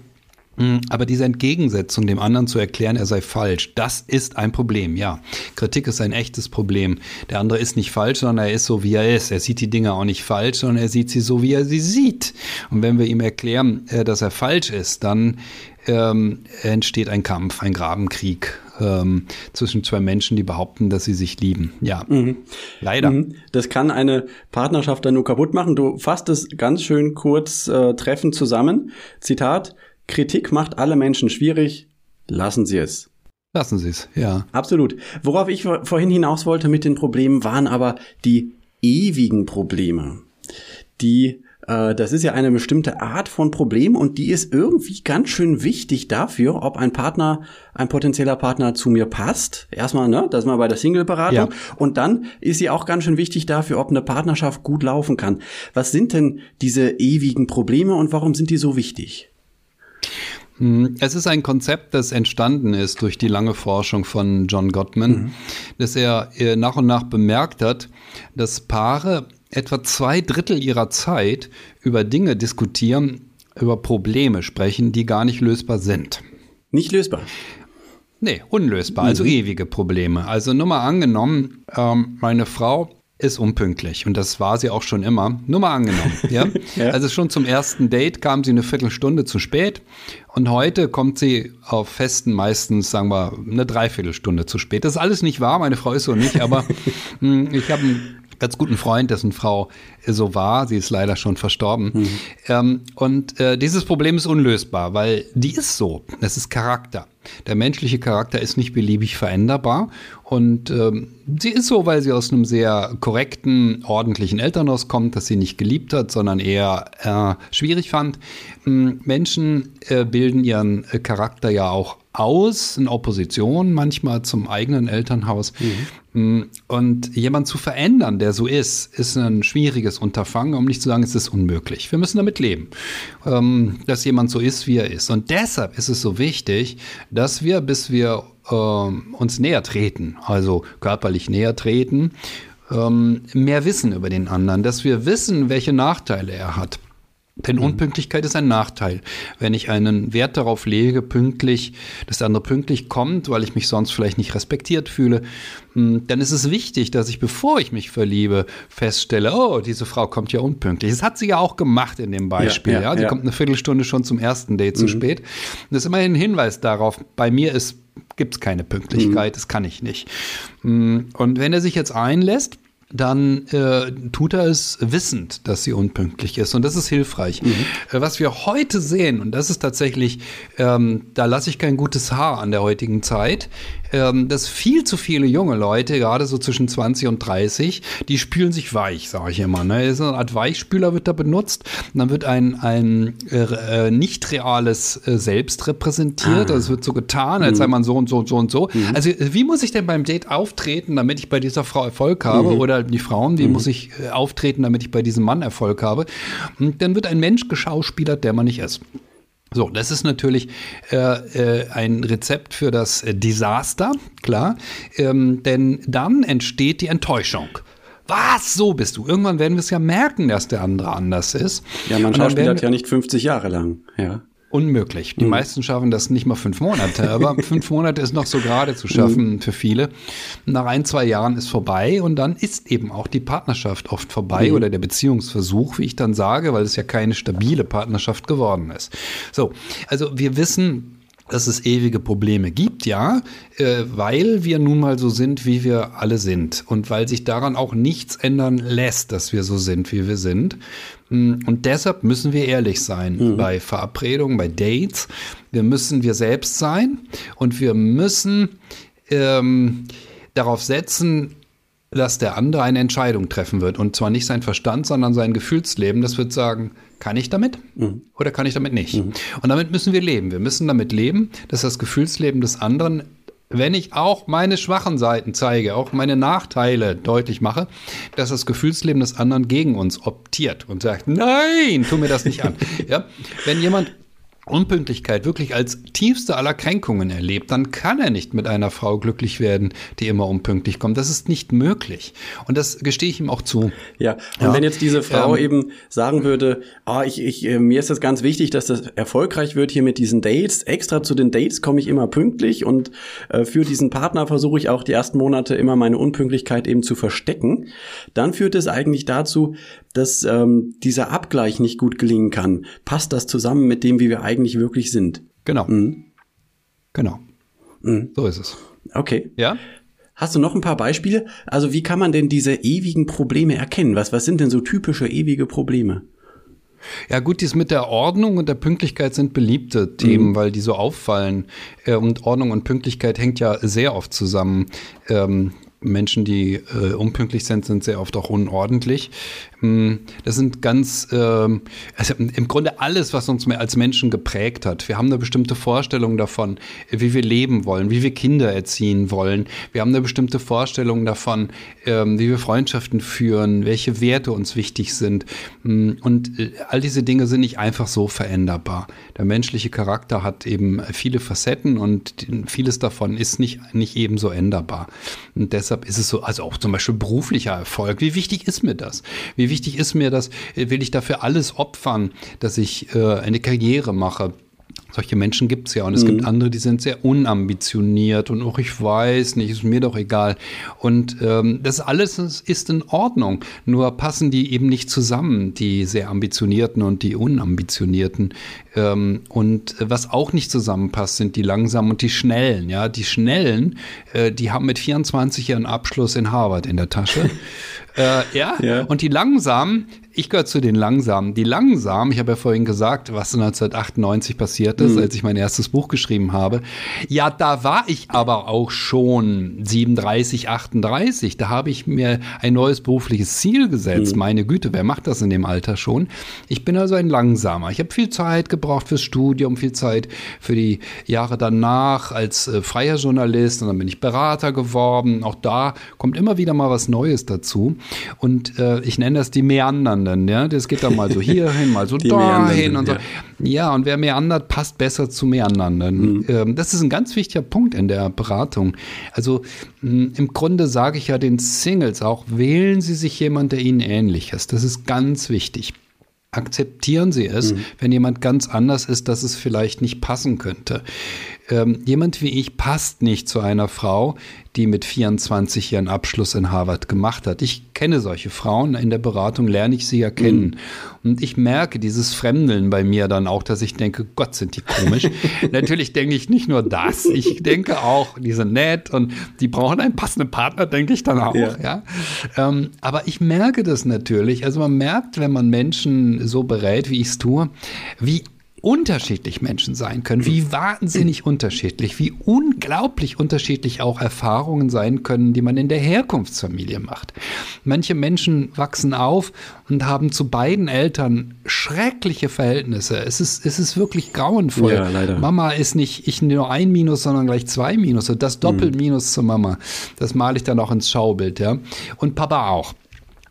Mhm. Aber diese Entgegensetzung, dem anderen zu erklären, er sei falsch, das ist ein Problem, ja. Kritik ist ein echtes Problem. Der andere ist nicht falsch, sondern er ist so, wie er ist. Er sieht die Dinge auch nicht falsch, sondern er sieht sie so, wie er sie sieht. Und wenn wir ihm erklären, äh, dass er falsch ist, dann ähm, entsteht ein Kampf, ein Grabenkrieg. ähm, zwischen zwei Menschen, die behaupten, dass sie sich lieben. Ja, mhm. leider. Mhm. Das kann eine Partnerschaft dann nur kaputt machen. Du fasst es ganz schön kurz äh, treffend zusammen. Zitat, Kritik macht alle Menschen schwierig, lassen Sie es. Lassen Sie es, ja. Absolut. Worauf ich vorhin hinaus wollte mit den Problemen, waren aber die ewigen Probleme. Die äh, das ist ja eine bestimmte Art von Problem und die ist irgendwie ganz schön wichtig dafür, ob ein Partner, ein potenzieller Partner zu mir passt. Erstmal, ne, das ist mal bei der Single-Beratung. Ja. Und dann ist sie auch ganz schön wichtig dafür, ob eine Partnerschaft gut laufen kann. Was sind denn diese ewigen Probleme und warum sind die so wichtig? Hm, es ist ein Konzept, das entstanden ist durch die lange Forschung von John Gottman, mhm. dass er äh, nach und nach bemerkt hat, dass Paare etwa zwei Drittel ihrer Zeit über Dinge diskutieren, über Probleme sprechen, die gar nicht lösbar sind. Nicht lösbar? Nee, unlösbar, also mhm. ewige Probleme. Also nur mal angenommen, ähm, meine Frau ist unpünktlich und das war sie auch schon immer. Nur mal angenommen, ja? ja. Also schon zum ersten Date kam sie eine Viertelstunde zu spät und heute kommt sie auf Festen meistens, sagen wir, eine Dreiviertelstunde zu spät. Das ist alles nicht wahr, meine Frau ist so nicht, aber hm, ich habe einen ganz guten Freund, dessen Frau so war. Sie ist leider schon verstorben. Mhm. Ähm, und äh, dieses Problem ist unlösbar, weil die ist so. Das ist Charakter. Der menschliche Charakter ist nicht beliebig veränderbar. Und ähm, sie ist so, weil sie aus einem sehr korrekten, ordentlichen Elternhaus kommt, das sie nicht geliebt hat, sondern eher äh, schwierig fand. Menschen äh, bilden ihren äh, Charakter ja auch aus, in Opposition manchmal zum eigenen Elternhaus. Mhm. Und jemand zu verändern, der so ist, ist ein schwieriges Unterfangen, um nicht zu sagen, es ist unmöglich. Wir müssen damit leben, ähm, dass jemand so ist, wie er ist. Und deshalb ist es so wichtig, dass wir, bis wir äh, uns näher treten, also körperlich näher treten, ähm, mehr wissen über den anderen, dass wir wissen, welche Nachteile er hat. Denn mhm. Unpünktlichkeit ist ein Nachteil. Wenn ich einen Wert darauf lege, pünktlich, dass der andere pünktlich kommt, weil ich mich sonst vielleicht nicht respektiert fühle, hm, dann ist es wichtig, dass ich, bevor ich mich verliebe, feststelle, oh, diese Frau kommt ja unpünktlich. Das hat sie ja auch gemacht in dem Beispiel. Ja, ja, ja. Sie kommt eine Viertelstunde schon zum ersten Date mhm. zu spät. Das ist immerhin ein Hinweis darauf, bei mir gibt es keine Pünktlichkeit, mhm. das kann ich nicht. Hm, und wenn er sich jetzt einlässt, dann äh, tut er es wissend, dass sie unpünktlich ist. Und das ist hilfreich. Mhm. Äh, was wir heute sehen, und das ist tatsächlich, ähm, da lasse ich kein gutes Haar an der heutigen Zeit, ähm, dass viel zu viele junge Leute, gerade so zwischen 20 und 30, die spülen sich weich, sage ich immer. Ne? So eine Art Weichspüler wird da benutzt. Und dann wird ein, ein äh, äh nicht reales äh, Selbst repräsentiert. Ah. Also es wird so getan, als mhm. sei man so und so und so und so. Mhm. Also wie muss ich denn beim Date auftreten, damit ich bei dieser Frau Erfolg habe? Mhm. Oder die Frauen, wie mhm. muss ich äh, auftreten, damit ich bei diesem Mann Erfolg habe? Und dann wird ein Mensch geschauspielert, der man nicht ist. So, das ist natürlich äh, äh, ein Rezept für das Desaster, klar. Ähm, denn dann entsteht die Enttäuschung. Was? So bist du. Irgendwann werden wir es ja merken, dass der andere anders ist. Ja, man schauspielert ja nicht 50 Jahre lang, ja unmöglich. Die mhm. meisten schaffen das nicht mal fünf Monate, aber fünf Monate ist noch so gerade zu schaffen mhm. für viele. Nach ein, zwei Jahren ist vorbei und dann ist eben auch die Partnerschaft oft vorbei mhm. oder der Beziehungsversuch, wie ich dann sage, weil es ja keine stabile Partnerschaft geworden ist. So, also wir wissen, dass es ewige Probleme gibt, ja, äh, weil wir nun mal so sind, wie wir alle sind und weil sich daran auch nichts ändern lässt, dass wir so sind, wie wir sind. Mm, und deshalb müssen wir ehrlich sein mhm. bei Verabredungen, bei Dates. Wir müssen wir selbst sein und wir müssen ähm, darauf setzen, dass der andere eine Entscheidung treffen wird. Und zwar nicht sein Verstand, sondern sein Gefühlsleben. Das wird sagen, kann ich damit mhm. oder kann ich damit nicht? Mhm. Und damit müssen wir leben. Wir müssen damit leben, dass das Gefühlsleben des anderen, wenn ich auch meine schwachen Seiten zeige, auch meine Nachteile deutlich mache, dass das Gefühlsleben des anderen gegen uns optiert und sagt, nein, tu mir das nicht an. ja? Wenn jemand Unpünktlichkeit wirklich als tiefste aller Kränkungen erlebt, dann kann er nicht mit einer Frau glücklich werden, die immer unpünktlich kommt. Das ist nicht möglich. Und das gestehe ich ihm auch zu. Ja, und ja. wenn jetzt diese Frau ähm, eben sagen würde, ah, ich, ich, äh, mir ist das ganz wichtig, dass das erfolgreich wird hier mit diesen Dates. Extra zu den Dates komme ich immer pünktlich und äh, für diesen Partner versuche ich auch die ersten Monate immer meine Unpünktlichkeit eben zu verstecken. Dann führt es eigentlich dazu, dass ähm, dieser Abgleich nicht gut gelingen kann. Passt das zusammen mit dem, wie wir eigentlich wirklich sind? Genau. Mhm. Genau. Mhm. So ist es. Okay. Ja? Hast du noch ein paar Beispiele? Also wie kann man denn diese ewigen Probleme erkennen? Was, was sind denn so typische ewige Probleme? Ja gut, dies mit der Ordnung und der Pünktlichkeit sind beliebte Themen, mhm. weil die so auffallen. Äh, und Ordnung und Pünktlichkeit hängt ja sehr oft zusammen. Ähm, Menschen, die äh, unpünktlich sind, sind sehr oft auch unordentlich. Hm, das sind ganz, äh, also im Grunde alles, was uns als Menschen geprägt hat. Wir haben eine bestimmte Vorstellung davon, wie wir leben wollen, wie wir Kinder erziehen wollen. Wir haben eine bestimmte Vorstellung davon, äh, wie wir Freundschaften führen, welche Werte uns wichtig sind. Hm, und äh, all diese Dinge sind nicht einfach so veränderbar. Der menschliche Charakter hat eben viele Facetten und vieles davon ist nicht, nicht ebenso änderbar. Und deshalb deshalb ist es so, also auch zum Beispiel beruflicher Erfolg. Wie wichtig ist mir das? Wie wichtig ist mir das? Will ich dafür alles opfern, dass ich äh, eine Karriere mache? Solche Menschen gibt es ja. Und es mhm. gibt andere, die sind sehr unambitioniert und auch ich weiß nicht, ist mir doch egal. Und ähm, das alles ist in Ordnung. Nur passen die eben nicht zusammen, die sehr ambitionierten und die unambitionierten. Ähm, und was auch nicht zusammenpasst, sind die langsamen und die schnellen. Ja, die schnellen, äh, die haben mit 24 ihren Abschluss in Harvard in der Tasche. äh, ja? ja, und die langsamen, ich gehöre zu den Langsamen. Die Langsamen, ich habe ja vorhin gesagt, was 1998 passiert ist, mhm. als ich mein erstes Buch geschrieben habe. Ja, da war ich aber auch schon 37, 38. Da habe ich mir ein neues berufliches Ziel gesetzt. Mhm. Meine Güte, wer macht das in dem Alter schon? Ich bin also ein Langsamer. Ich habe viel Zeit gebraucht fürs Studium, viel Zeit für die Jahre danach als äh, freier Journalist und dann bin ich Berater geworden. Auch da kommt immer wieder mal was Neues dazu. Und äh, ich nenne das die Meandern meandern, ja. Das geht dann mal so hier hin, mal so dahin und so. Ja. ja. und wer meandert, passt besser zu meandern. Mhm. Ähm, das ist ein ganz wichtiger Punkt in der Beratung. Also im Grunde sage ich ja den Singles auch, wählen Sie sich jemand, der Ihnen ähnlich ist. Das ist ganz wichtig akzeptieren Sie es, mhm. wenn jemand ganz anders ist, dass es vielleicht nicht passen könnte ähm, jemand wie ich passt nicht zu einer Frau, die mit 24 ihren Abschluss in Harvard gemacht hat. Ich kenne solche Frauen, in der Beratung lerne ich sie ja kennen. Mhm. Und ich merke dieses Fremdeln bei mir dann auch, dass ich denke, Gott, sind die komisch. Natürlich denke ich nicht nur das, ich denke auch, die sind nett und die brauchen einen passenden Partner, denke ich dann auch. Ja. ja? Ähm, aber ich merke das natürlich. Also man merkt, wenn man Menschen so berät, wie ich es tue, wie unterschiedlich Menschen sein können, wie wahnsinnig unterschiedlich, wie unglaublich unterschiedlich auch Erfahrungen sein können, die man in der Herkunftsfamilie macht. Manche Menschen wachsen auf und haben zu beiden Eltern schreckliche Verhältnisse. Es ist, es ist wirklich grauenvoll. Ja. Mama ist nicht ich nur ein Minus, sondern gleich zwei Minus und das Doppelminus mhm. zur Mama. Das male ich dann auch ins Schaubild, ja. Und Papa auch.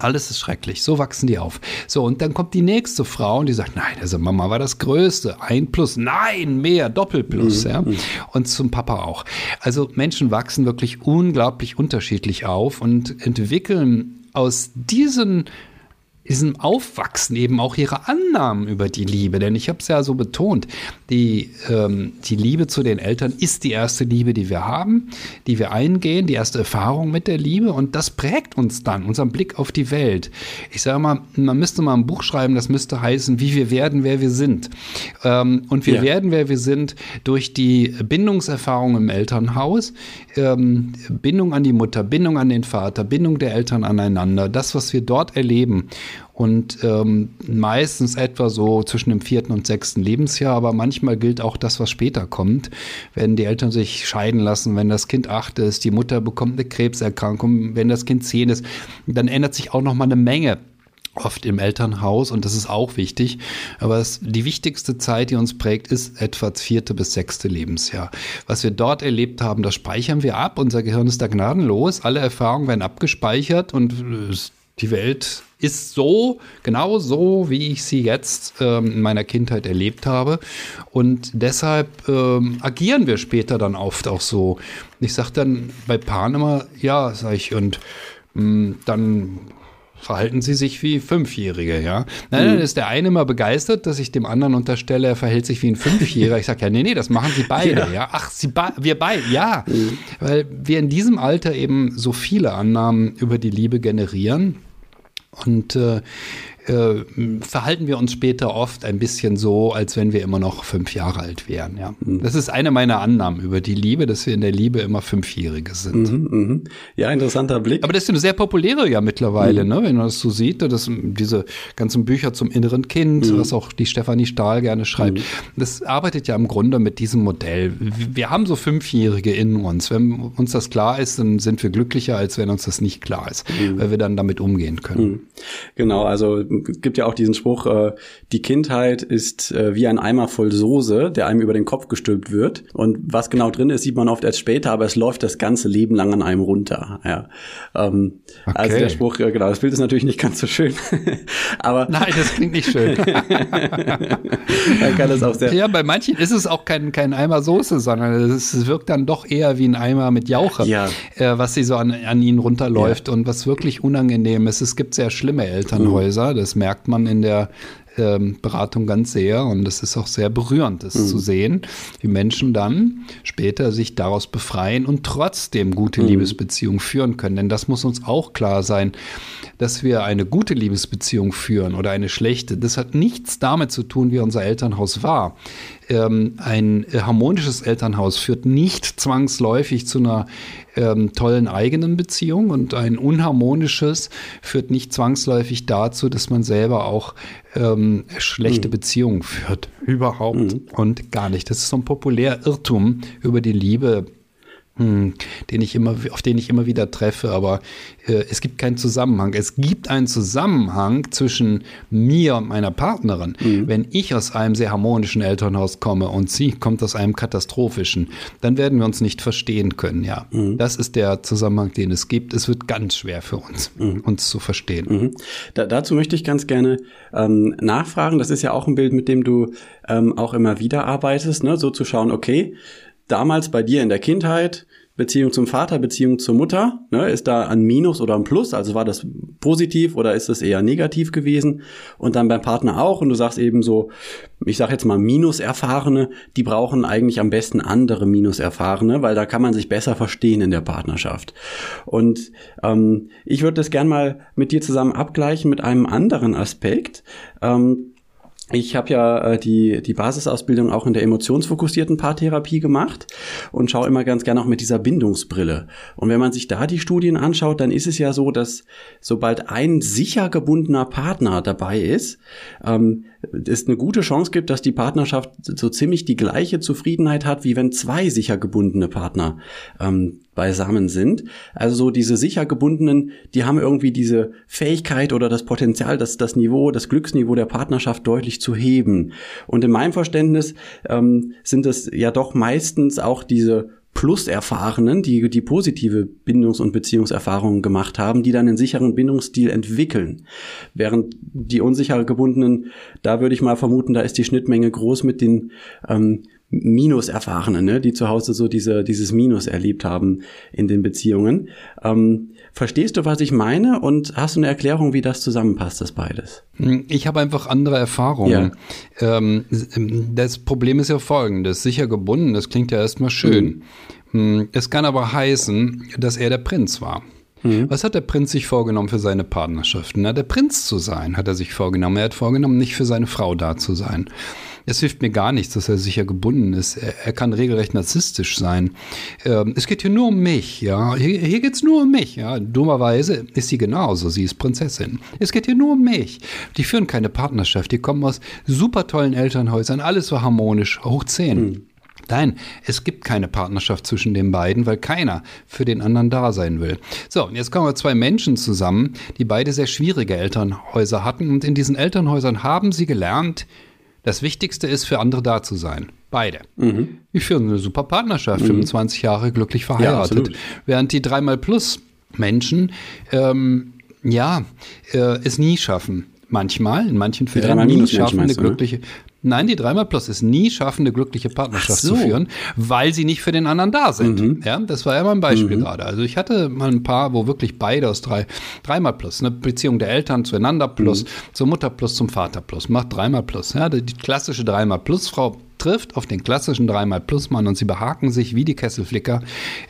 Alles ist schrecklich. So wachsen die auf. So, und dann kommt die nächste Frau und die sagt, nein, also Mama war das Größte. Ein Plus, nein, mehr, Doppelplus. Mhm. Ja? Mhm. Und zum Papa auch. Also Menschen wachsen wirklich unglaublich unterschiedlich auf und entwickeln aus diesen diesem Aufwachsen eben auch ihre Annahmen über die Liebe. Denn ich habe es ja so betont, die, ähm, die Liebe zu den Eltern ist die erste Liebe, die wir haben, die wir eingehen, die erste Erfahrung mit der Liebe und das prägt uns dann, unseren Blick auf die Welt. Ich sage mal, man müsste mal ein Buch schreiben, das müsste heißen, wie wir werden, wer wir sind. Ähm, und wir ja. werden, wer wir sind, durch die Bindungserfahrung im Elternhaus, ähm, Bindung an die Mutter, Bindung an den Vater, Bindung der Eltern aneinander, das, was wir dort erleben und ähm, meistens etwa so zwischen dem vierten und sechsten Lebensjahr, aber manchmal gilt auch das, was später kommt. Wenn die Eltern sich scheiden lassen, wenn das Kind acht ist, die Mutter bekommt eine Krebserkrankung, wenn das Kind zehn ist, dann ändert sich auch noch mal eine Menge oft im Elternhaus und das ist auch wichtig. Aber es, die wichtigste Zeit, die uns prägt, ist etwa das vierte bis sechste Lebensjahr. Was wir dort erlebt haben, das speichern wir ab. Unser Gehirn ist da gnadenlos. Alle Erfahrungen werden abgespeichert und die Welt ist so, genau so, wie ich sie jetzt ähm, in meiner Kindheit erlebt habe. Und deshalb ähm, agieren wir später dann oft auch so. Ich sage dann bei Paaren immer, ja, sage ich, und mh, mm, dann verhalten sie sich wie Fünfjährige, ja. Nein, dann mhm. ist der eine immer begeistert, dass ich dem anderen unterstelle, er verhält sich wie ein Fünfjähriger. Ich sage, ja, nee, nee, das machen sie beide, ja. ja? Ach, sie be wir beide, ja. Mhm. Weil wir in diesem Alter eben so viele Annahmen über die Liebe generieren und äh, äh, verhalten wir uns später oft ein bisschen so, als wenn wir immer noch fünf Jahre alt wären. Ja. Mhm. Das ist eine meiner Annahmen über die Liebe, dass wir in der Liebe immer Fünfjährige sind. Mhm, mh. Ja, interessanter Blick. Aber das ist eine sehr populäre ja mittlerweile, mhm. ne? wenn man das so sieht, dass diese ganzen Bücher zum inneren Kind, mhm. was auch die Stefanie Stahl gerne schreibt, mhm. das arbeitet ja im Grunde mit diesem Modell. Wir haben so Fünfjährige in uns. Wenn uns das klar ist, dann sind wir glücklicher, als wenn uns das nicht klar ist, weil wir dann damit umgehen können. Genau, also gibt ja auch diesen Spruch, äh, die Kindheit ist äh, wie ein Eimer voll Soße, der einem über den Kopf gestülpt wird. Und was genau drin ist, sieht man oft erst später, aber es läuft das ganze Leben lang an einem runter. Ja. Ähm, okay. Also der Spruch, äh, genau, das Bild ist natürlich nicht ganz so schön. aber Nein, das klingt nicht schön. kann das auch sehr ja, bei manchen ist es auch kein, kein Eimer Soße, sondern es wirkt dann doch eher wie ein Eimer mit Jauche, ja. äh, was sie so an, an ihnen runterläuft ja. und was wirklich unangenehm ist. Es gibt sehr schlimme Elternhäuser, das merkt man in der ähm, Beratung ganz sehr und es ist auch sehr berührend, das mhm. zu sehen, wie Menschen dann später sich daraus befreien und trotzdem gute mhm. Liebesbeziehungen führen können. Denn das muss uns auch klar sein, dass wir eine gute Liebesbeziehung führen oder eine schlechte. Das hat nichts damit zu tun, wie unser Elternhaus war. Ähm, ein harmonisches Elternhaus führt nicht zwangsläufig zu einer ähm, tollen eigenen Beziehung und ein unharmonisches führt nicht zwangsläufig dazu, dass man selber auch ähm, schlechte mhm. Beziehungen führt. Überhaupt mhm. und gar nicht. Das ist so ein populärer Irrtum über die Liebe hm, den ich immer, auf den ich immer wieder treffe, aber äh, es gibt keinen Zusammenhang. Es gibt einen Zusammenhang zwischen mir und meiner Partnerin. Mhm. Wenn ich aus einem sehr harmonischen Elternhaus komme und sie kommt aus einem katastrophischen, dann werden wir uns nicht verstehen können. Ja, mhm. das ist der Zusammenhang, den es gibt. Es wird ganz schwer für uns, mhm. uns zu verstehen. Mhm. Da, dazu möchte ich ganz gerne ähm, nachfragen. Das ist ja auch ein Bild, mit dem du ähm, auch immer wieder arbeitest, ne? so zu schauen, okay, damals bei dir in der Kindheit, Beziehung zum Vater, Beziehung zur Mutter, ne, ist da ein Minus oder ein Plus, also war das positiv oder ist das eher negativ gewesen? Und dann beim Partner auch und du sagst eben so, ich sag jetzt mal Minuserfahrene, die brauchen eigentlich am besten andere Minuserfahrene, weil da kann man sich besser verstehen in der Partnerschaft. Und ähm, ich würde das gern mal mit dir zusammen abgleichen mit einem anderen Aspekt. Ähm, ich habe ja äh, die, die Basisausbildung auch in der emotionsfokussierten Paartherapie gemacht und schaue immer ganz gerne auch mit dieser Bindungsbrille. Und wenn man sich da die Studien anschaut, dann ist es ja so, dass sobald ein sicher gebundener Partner dabei ist, ähm, es eine gute Chance gibt, dass die Partnerschaft so ziemlich die gleiche Zufriedenheit hat, wie wenn zwei sicher gebundene Partner ähm, beisammen sind. Also so diese sicher gebundenen, die haben irgendwie diese Fähigkeit oder das Potenzial, das, das Niveau, das Glücksniveau der Partnerschaft deutlich zu heben. Und in meinem Verständnis ähm, sind es ja doch meistens auch diese Plus-Erfahrenen, die die positive Bindungs- und Beziehungserfahrungen gemacht haben, die dann einen sicheren Bindungsstil entwickeln. Während die unsicher gebundenen, da würde ich mal vermuten, da ist die Schnittmenge groß mit den ähm, Minus-Erfahrenen, ne, die zu Hause so diese, dieses Minus erlebt haben in den Beziehungen. Ähm, verstehst du, was ich meine? Und hast du eine Erklärung, wie das zusammenpasst, das beides? Ich habe einfach andere Erfahrungen. Ja. Ähm, das Problem ist ja folgendes. Sicher gebunden, das klingt ja erstmal schön. Mhm. Es kann aber heißen, dass er der Prinz war. Mhm. Was hat der Prinz sich vorgenommen für seine Partnerschaften? Na, der Prinz zu sein, hat er sich vorgenommen. Er hat vorgenommen, nicht für seine Frau da zu sein. Es hilft mir gar nichts, dass er sicher gebunden ist. Er, er kann regelrecht narzisstisch sein. Ähm, es geht hier nur um mich, ja. Hier, hier geht es nur um mich, ja. Dummerweise ist sie genauso. Sie ist Prinzessin. Es geht hier nur um mich. Die führen keine Partnerschaft. Die kommen aus super tollen Elternhäusern. Alles war harmonisch. Hoch zehn. Hm. Nein, es gibt keine Partnerschaft zwischen den beiden, weil keiner für den anderen da sein will. So, und jetzt kommen wir zwei Menschen zusammen, die beide sehr schwierige Elternhäuser hatten. Und in diesen Elternhäusern haben sie gelernt, das Wichtigste ist, für andere da zu sein. Beide. Mhm. Die führen eine super Partnerschaft, mhm. 25 Jahre glücklich verheiratet. Ja, während die dreimal plus Menschen, ähm, ja, äh, es nie schaffen. Manchmal, in manchen Fällen nie schaffen, eine ne? glückliche, ne? Nein, die dreimal plus ist nie schaffen, eine glückliche Partnerschaft so. zu führen, weil sie nicht für den anderen da sind. Mhm. Ja, das war ja mal ein Beispiel mhm. gerade. Also ich hatte mal ein paar, wo wirklich beide aus drei, dreimal plus, eine Beziehung der Eltern zueinander plus, mhm. zur Mutter plus, zum Vater plus, macht dreimal plus. Ja, die klassische dreimal plus Frau trifft auf den klassischen dreimal plus Mann und sie behaken sich wie die Kesselflicker,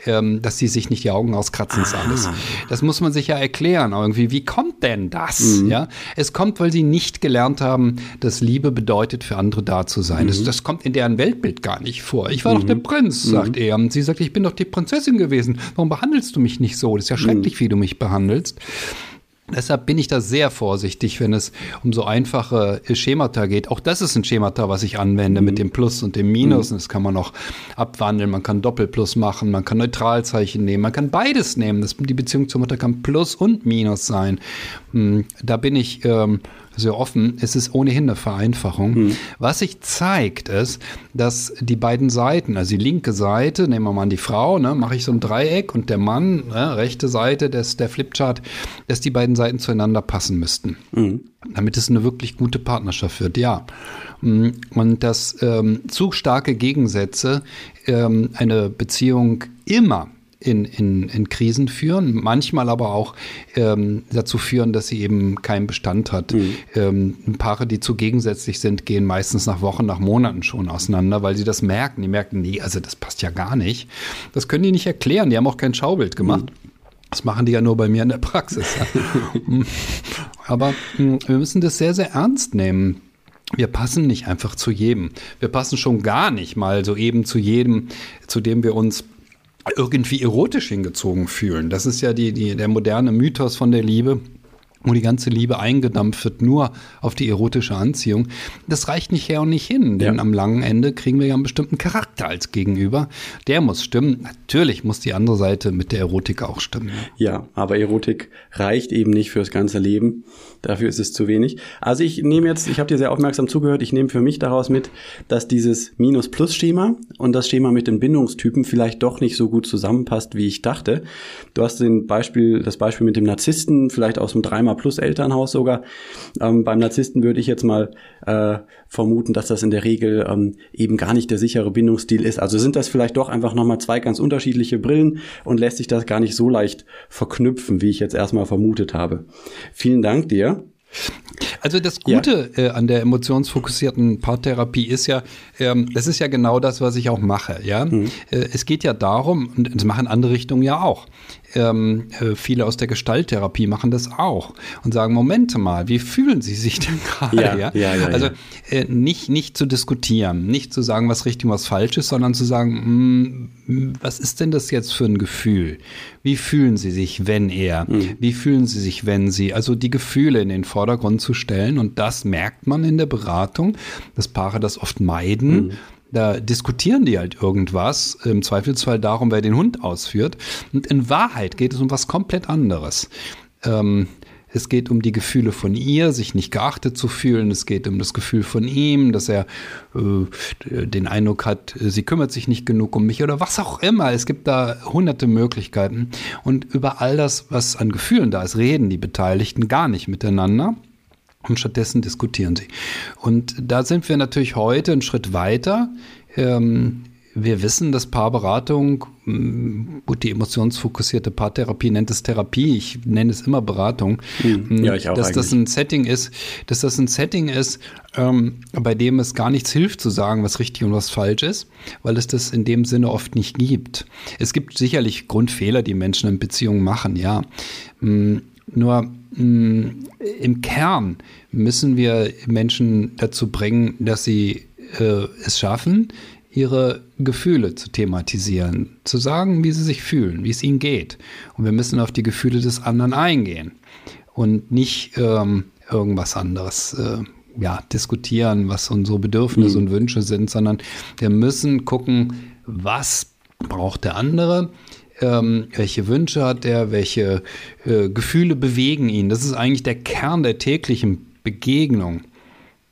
ähm, dass sie sich nicht die Augen auskratzen, ist alles. Das muss man sich ja erklären irgendwie. Wie kommt denn das? Mhm. Ja, es kommt, weil sie nicht gelernt haben, dass Liebe bedeutet, für andere da zu sein. Mhm. Das, das, kommt in deren Weltbild gar nicht vor. Ich war mhm. doch der Prinz, sagt mhm. er. Und sie sagt, ich bin doch die Prinzessin gewesen. Warum behandelst du mich nicht so? Das ist ja schrecklich, mhm. wie du mich behandelst. Deshalb bin ich da sehr vorsichtig, wenn es um so einfache Schemata geht. Auch das ist ein Schemata, was ich anwende mhm. mit dem Plus und dem Minus. Mhm. Das kann man auch abwandeln. Man kann Doppelplus machen, man kann Neutralzeichen nehmen, man kann beides nehmen. Das, die Beziehung zur Mutter kann Plus und Minus sein. Hm, da bin ich ähm, sehr offen. Es ist ohnehin eine Vereinfachung. Mhm. Was sich zeigt, ist, dass die beiden Seiten, also die linke Seite, nehmen wir mal an die Frau, ne, mache ich so ein Dreieck und der Mann, ne, rechte Seite des, der Flipchart, dass die beiden Seiten zueinander passen müssten. Mhm. Damit es eine wirklich gute Partnerschaft wird, ja. Mm, und dass ähm, zu starke Gegensätze ähm, eine Beziehung immer in, in, in Krisen führen, manchmal aber auch ähm, dazu führen, dass sie eben keinen Bestand hat. Mhm. Ähm, Paare, die zu gegensätzlich sind, gehen meistens nach Wochen, nach Monaten schon auseinander, weil sie das merken. Die merken, nee, also das passt ja gar nicht. Das können die nicht erklären. Die haben auch kein Schaubild gemacht. Mhm. Das machen die ja nur bei mir in der Praxis. aber mh, wir müssen das sehr, sehr ernst nehmen. Wir passen nicht einfach zu jedem. Wir passen schon gar nicht mal so eben zu jedem, zu dem wir uns irgendwie erotisch hingezogen fühlen. Das ist ja die, die, der moderne Mythos von der Liebe wo die ganze Liebe eingedampft wird, nur auf die erotische Anziehung, das reicht nicht her und nicht hin. Denn ja. am langen Ende kriegen wir ja einen bestimmten Charakter als Gegenüber. Der muss stimmen. Natürlich muss die andere Seite mit der Erotik auch stimmen. Ja, aber Erotik reicht eben nicht fürs ganze Leben. Dafür ist es zu wenig. Also ich nehme jetzt, ich habe dir sehr aufmerksam zugehört, ich nehme für mich daraus mit, dass dieses Minus-Plus-Schema und das Schema mit den Bindungstypen vielleicht doch nicht so gut zusammenpasst, wie ich dachte. Du hast den Beispiel, das Beispiel mit dem Narzissten, vielleicht aus dem dreimal Komma plus Elternhaus sogar. Ähm, beim Narzissten würde ich jetzt mal äh, vermuten, dass das in der Regel ähm, eben gar nicht der sichere Bindungsstil ist. Also sind das vielleicht doch einfach nochmal zwei ganz unterschiedliche Brillen und lässt sich das gar nicht so leicht verknüpfen, wie ich jetzt erstmal vermutet habe. Vielen Dank dir. Also das Gute ja. äh, an der emotionsfokussierten Paartherapie ist ja, ähm, das ist ja genau das, was ich auch mache. Ja, mhm. äh, es geht ja darum, und das machen andere Richtungen ja auch ähm, äh, viele aus der Gestalttherapie machen das auch und sagen, Momente mal, wie fühlen Sie sich denn gerade? Ja, ja? ja, also äh, nicht, nicht zu diskutieren, nicht zu sagen, was richtig und was falsch ist, sondern zu sagen, mh, hm, was ist denn das jetzt für ein Gefühl? Wie fühlen Sie sich, wenn er? Mhm. Wie fühlen Sie sich, wenn Sie? Also die Gefühle in den Vordergrund zu stellen und das merkt man in der Beratung, dass Paare das oft meiden. Mhm da diskutieren die halt irgendwas, im Zweifelsfall darum, wer den Hund ausführt. Und in Wahrheit geht es um was komplett anderes. Ähm, es geht um die Gefühle von ihr, sich nicht geachtet zu fühlen. Es geht um das Gefühl von ihm, dass er äh, den Eindruck hat, sie kümmert sich nicht genug um mich oder was auch immer. Es gibt da hunderte Möglichkeiten. Und über all das, was an Gefühlen da ist, reden die Beteiligten gar nicht miteinander. Und stattdessen diskutieren sie. Und da sind wir natürlich heute einen Schritt weiter. Ähm, wir wissen, dass Paarberatung, hm, gut, die emotionsfokussierte Paartherapie nennt es Therapie, ich nenne es immer Beratung, hm, ja, ich auch dass eigentlich. das ein Setting ist, dass das ein Setting ist, ähm, bei dem es gar nichts hilft zu sagen, was richtig und was falsch ist, weil es das in dem Sinne oft nicht gibt. Es gibt sicherlich Grundfehler, die Menschen in Beziehungen machen, ja. Hm, nur mh, im Kern müssen wir Menschen dazu bringen, dass sie äh, es schaffen, ihre Gefühle zu thematisieren, zu sagen, wie sie sich fühlen, wie es ihnen geht. Und wir müssen auf die Gefühle des anderen eingehen und nicht ähm, irgendwas anderes äh, ja, diskutieren, was unsere Bedürfnisse mhm. und Wünsche sind, sondern wir müssen gucken, was braucht der andere, ähm, welche Wünsche hat er, welche äh, Gefühle bewegen ihn. Das ist eigentlich der Kern der täglichen Begegnung.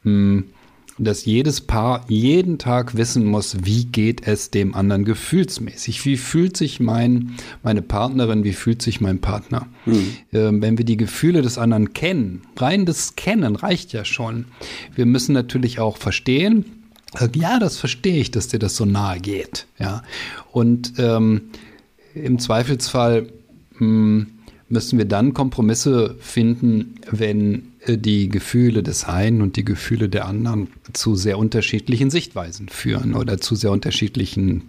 Hm, dass jedes Paar jeden Tag wissen muss, wie geht es dem anderen gefühlsmäßig. Wie fühlt sich mein, meine Partnerin, wie fühlt sich mein Partner? Mhm. Ähm, wenn wir die Gefühle des anderen kennen, rein das Kennen reicht ja schon. Wir müssen natürlich auch verstehen, äh, ja, das verstehe ich, dass dir das so nahe geht. Ja. Und ähm, im Zweifelsfall hm, müssen wir dann Kompromisse finden, wenn äh, die Gefühle des einen und die Gefühle der anderen zu sehr unterschiedlichen Sichtweisen führen oder zu sehr unterschiedlichen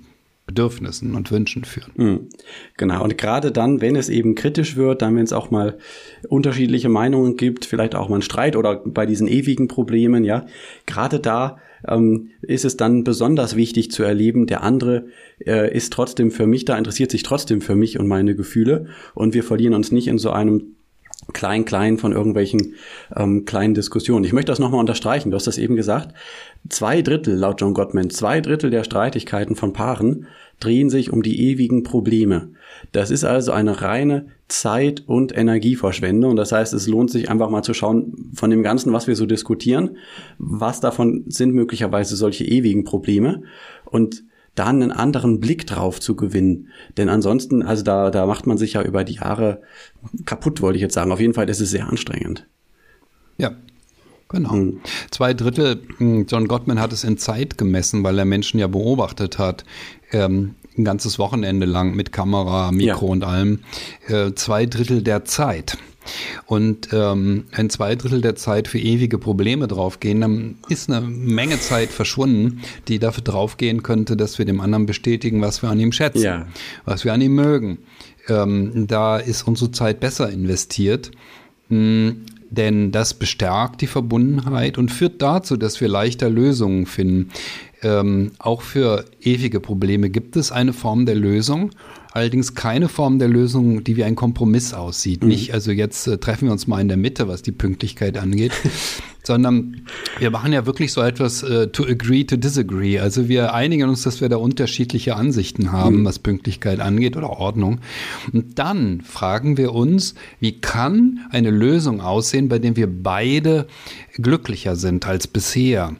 Bedürfnissen und Wünschen führen. Mhm. Genau, und gerade dann, wenn es eben kritisch wird, dann, wenn es auch mal unterschiedliche Meinungen gibt, vielleicht auch mal einen Streit oder bei diesen ewigen Problemen, ja, gerade da ähm, ist es dann besonders wichtig zu erleben, der andere äh, ist trotzdem für mich da, interessiert sich trotzdem für mich und meine Gefühle und wir verlieren uns nicht in so einem Klein-Klein von irgendwelchen ähm, kleinen Diskussionen. Ich möchte das nochmal unterstreichen. Du hast das eben gesagt. Zwei Drittel, laut John Gottman, zwei Drittel der Streitigkeiten von Paaren drehen sich um die ewigen Probleme. Das ist also eine reine Zeit- und Energieverschwendung. Das heißt, es lohnt sich einfach mal zu schauen von dem Ganzen, was wir so diskutieren, was davon sind möglicherweise solche ewigen Probleme und da einen anderen Blick drauf zu gewinnen. Denn ansonsten, also da, da macht man sich ja über die Jahre kaputt, wollte ich jetzt sagen. Auf jeden Fall ist es sehr anstrengend. Ja, Genau. Mhm. Zwei Drittel, hm, John Gottman hat es in Zeit gemessen, weil er Menschen ja beobachtet hat, ähm, ein ganzes Wochenende lang mit Kamera, Mikro ja. und allem. Äh, zwei Drittel der Zeit und ähm, ein Zweidrittel der Zeit für ewige Probleme draufgehen, dann ist eine Menge Zeit verschwunden, die dafür draufgehen könnte, dass wir dem anderen bestätigen, was wir an ihm schätzen, ja. was wir an ihm mögen. Ähm, da ist unsere Zeit besser investiert. Denn das bestärkt die Verbundenheit und führt dazu, dass wir leichter Lösungen finden. Ähm, auch für ewige Probleme gibt es eine Form der Lösung allerdings keine Form der Lösung, die wie ein Kompromiss aussieht. Mhm. Nicht, also jetzt äh, treffen wir uns mal in der Mitte, was die Pünktlichkeit angeht, sondern wir machen ja wirklich so etwas äh, to agree to disagree. Also wir einigen uns, dass wir da unterschiedliche Ansichten haben, mhm. was Pünktlichkeit angeht oder Ordnung. Und dann fragen wir uns, wie kann eine Lösung aussehen, bei der wir beide glücklicher sind als bisher?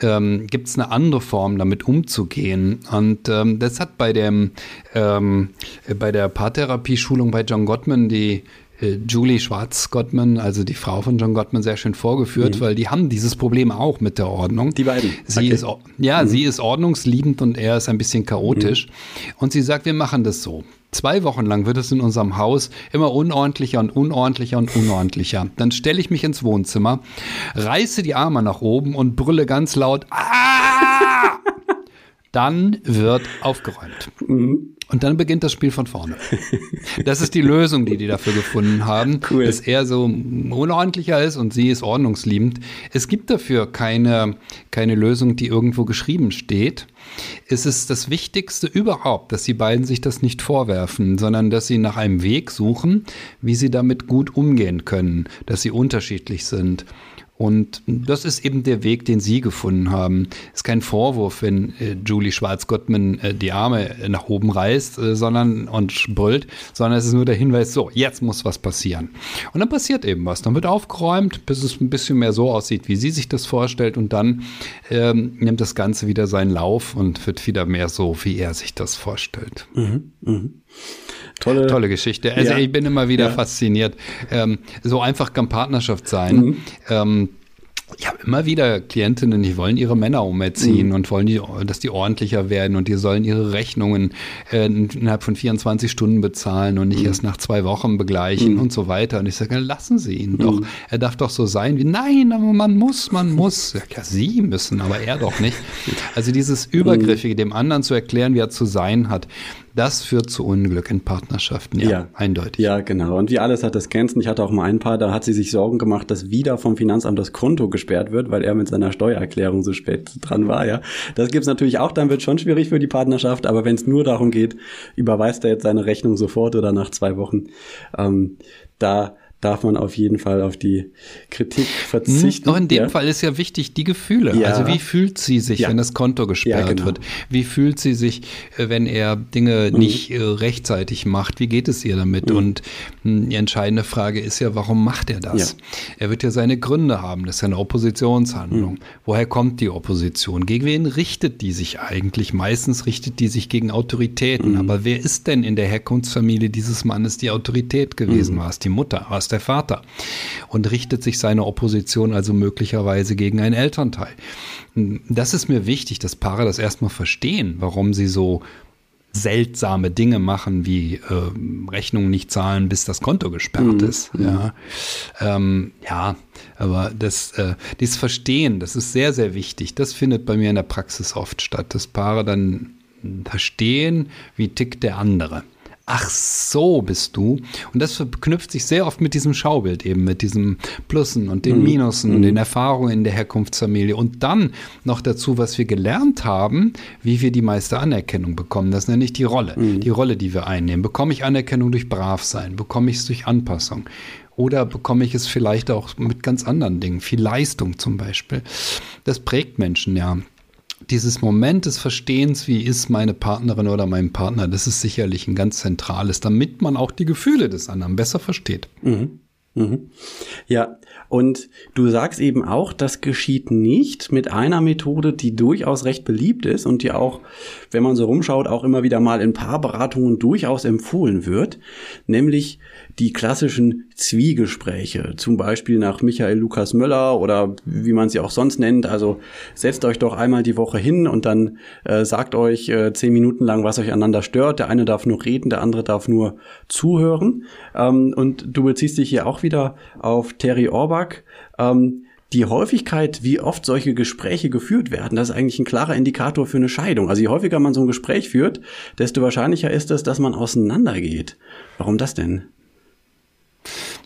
Ähm, Gibt es eine andere Form, damit umzugehen? Und ähm, das hat bei dem ähm, bei der Paartherapie-Schulung bei John Gottman die Julie Schwarz-Gottman, also die Frau von John Gottman, sehr schön vorgeführt, mhm. weil die haben dieses Problem auch mit der Ordnung. Die beiden. Sie okay. ist, ja, mhm. sie ist ordnungsliebend und er ist ein bisschen chaotisch. Mhm. Und sie sagt, wir machen das so. Zwei Wochen lang wird es in unserem Haus immer unordentlicher und unordentlicher und unordentlicher. Dann stelle ich mich ins Wohnzimmer, reiße die Arme nach oben und brülle ganz laut, ah! Dann wird aufgeräumt. Mhm. Und dann beginnt das Spiel von vorne. Das ist die Lösung, die die dafür gefunden haben, cool. dass er so unordentlicher ist und sie ist ordnungsliebend. Es gibt dafür keine, keine Lösung, die irgendwo geschrieben steht. Es ist das Wichtigste überhaupt, dass die beiden sich das nicht vorwerfen, sondern dass sie nach einem Weg suchen, wie sie damit gut umgehen können, dass sie unterschiedlich sind und das ist eben der Weg, den Sie gefunden haben. Ist kein Vorwurf, wenn äh, Julie Schwarz-Gottman äh, die Arme nach oben reißt, äh, sondern und brüllt, sondern es ist nur der Hinweis, so, jetzt muss was passieren. Und dann passiert eben was. Dann wird aufgeräumt, bis es ein bisschen mehr so aussieht, wie sie sich das vorstellt. Und dann ähm, nimmt das Ganze wieder seinen Lauf und wird wieder mehr so, wie er sich das vorstellt. Mhm, mh. Tolle, Tolle Geschichte. Also ja. ich bin immer wieder ja. fasziniert. Ähm, so einfach kann Partnerschaft sein. Mhm. Ähm, ich habe immer wieder Klientinnen, die wollen ihre Männer umerziehen mhm. und wollen, die, dass die ordentlicher werden und die sollen ihre Rechnungen äh, innerhalb von 24 Stunden bezahlen und nicht mhm. erst nach zwei Wochen begleichen mhm. und so weiter. Und ich sage, lassen Sie ihn doch. Mhm. Er darf doch so sein wie, nein, aber man muss, man muss. Ja, ja, Sie müssen, aber er doch nicht. Also dieses Übergriffige, dem anderen zu erklären, wie er zu sein hat, das führt zu Unglück in Partnerschaften, ja, ja, eindeutig. Ja, genau. Und wie alles hat das Grenzen. Ich hatte auch mal ein paar, da hat sie sich Sorgen gemacht, dass wieder vom Finanzamt das Konto gesperrt wird, weil er mit seiner Steuererklärung so spät dran war, ja. Das gibt's natürlich auch, dann wird schon schwierig für die Partnerschaft, aber wenn es nur darum geht, überweist er jetzt seine Rechnung sofort oder nach zwei Wochen, ähm, da darf man auf jeden Fall auf die Kritik verzichten. Auch in dem ja. Fall ist ja wichtig die Gefühle. Ja. Also wie fühlt sie sich, ja. wenn das Konto gesperrt genau. wird? Wie fühlt sie sich, äh, wenn er Dinge mhm. nicht äh, rechtzeitig macht? Wie geht es ihr damit? Mhm. Und hm, die entscheidende Frage ist ja, warum macht er das? Er wird ja seine Gründe haben. Das ist ja eine Oppositionshandlung. Mhm. Woher kommt die Opposition? Gegen wen richtet die sich eigentlich? Meistens richtet die sich gegen Autoritäten. Mhm. Aber wer ist denn in der Herkunftsfamilie dieses Mannes die Autorität gewesen? Mhm. War es die Mutter? War es der Vater und richtet sich seine Opposition also möglicherweise gegen einen Elternteil. Das ist mir wichtig, dass Paare das erstmal verstehen, warum sie so seltsame Dinge machen, wie äh, Rechnungen nicht zahlen, bis das Konto gesperrt mhm. ist. Ja, ähm, ja aber das, äh, dieses Verstehen, das ist sehr, sehr wichtig. Das findet bei mir in der Praxis oft statt, dass Paare dann verstehen, wie tickt der andere ach so bist du. Und das verknüpft sich sehr oft mit diesem Schaubild eben, mit diesen Plussen und den mhm. Minusen und mhm. den Erfahrungen in der Herkunftsfamilie. Und dann noch dazu, was wir gelernt haben, wie wir die meiste Anerkennung bekommen. Das nenne ich die Rolle. Mhm. Die Rolle, die wir einnehmen. Bekomme ich Anerkennung durch Bravsein? Bekomme ich es durch Anpassung? Oder bekomme ich es vielleicht auch mit ganz anderen Dingen, viel Leistung zum Beispiel. Das prägt Menschen ja dieses Moment des Verstehens, wie ist meine Partnerin oder mein Partner, das ist sicherlich ein ganz zentrales, damit man auch die Gefühle des anderen besser versteht. Mhm. Mhm. Ja, und du sagst eben auch, das geschieht nicht mit einer Methode, die durchaus recht beliebt ist und die auch, wenn man so rumschaut, auch immer wieder mal in Paarberatungen durchaus empfohlen wird, nämlich die klassischen Zwiegespräche, zum Beispiel nach Michael Lukas Möller oder wie man sie auch sonst nennt. Also setzt euch doch einmal die Woche hin und dann äh, sagt euch äh, zehn Minuten lang, was euch aneinander stört. Der eine darf nur reden, der andere darf nur zuhören. Ähm, und du beziehst dich hier auch wieder auf Terry Orbach. Ähm, die Häufigkeit, wie oft solche Gespräche geführt werden, das ist eigentlich ein klarer Indikator für eine Scheidung. Also je häufiger man so ein Gespräch führt, desto wahrscheinlicher ist es, dass man auseinandergeht. Warum das denn?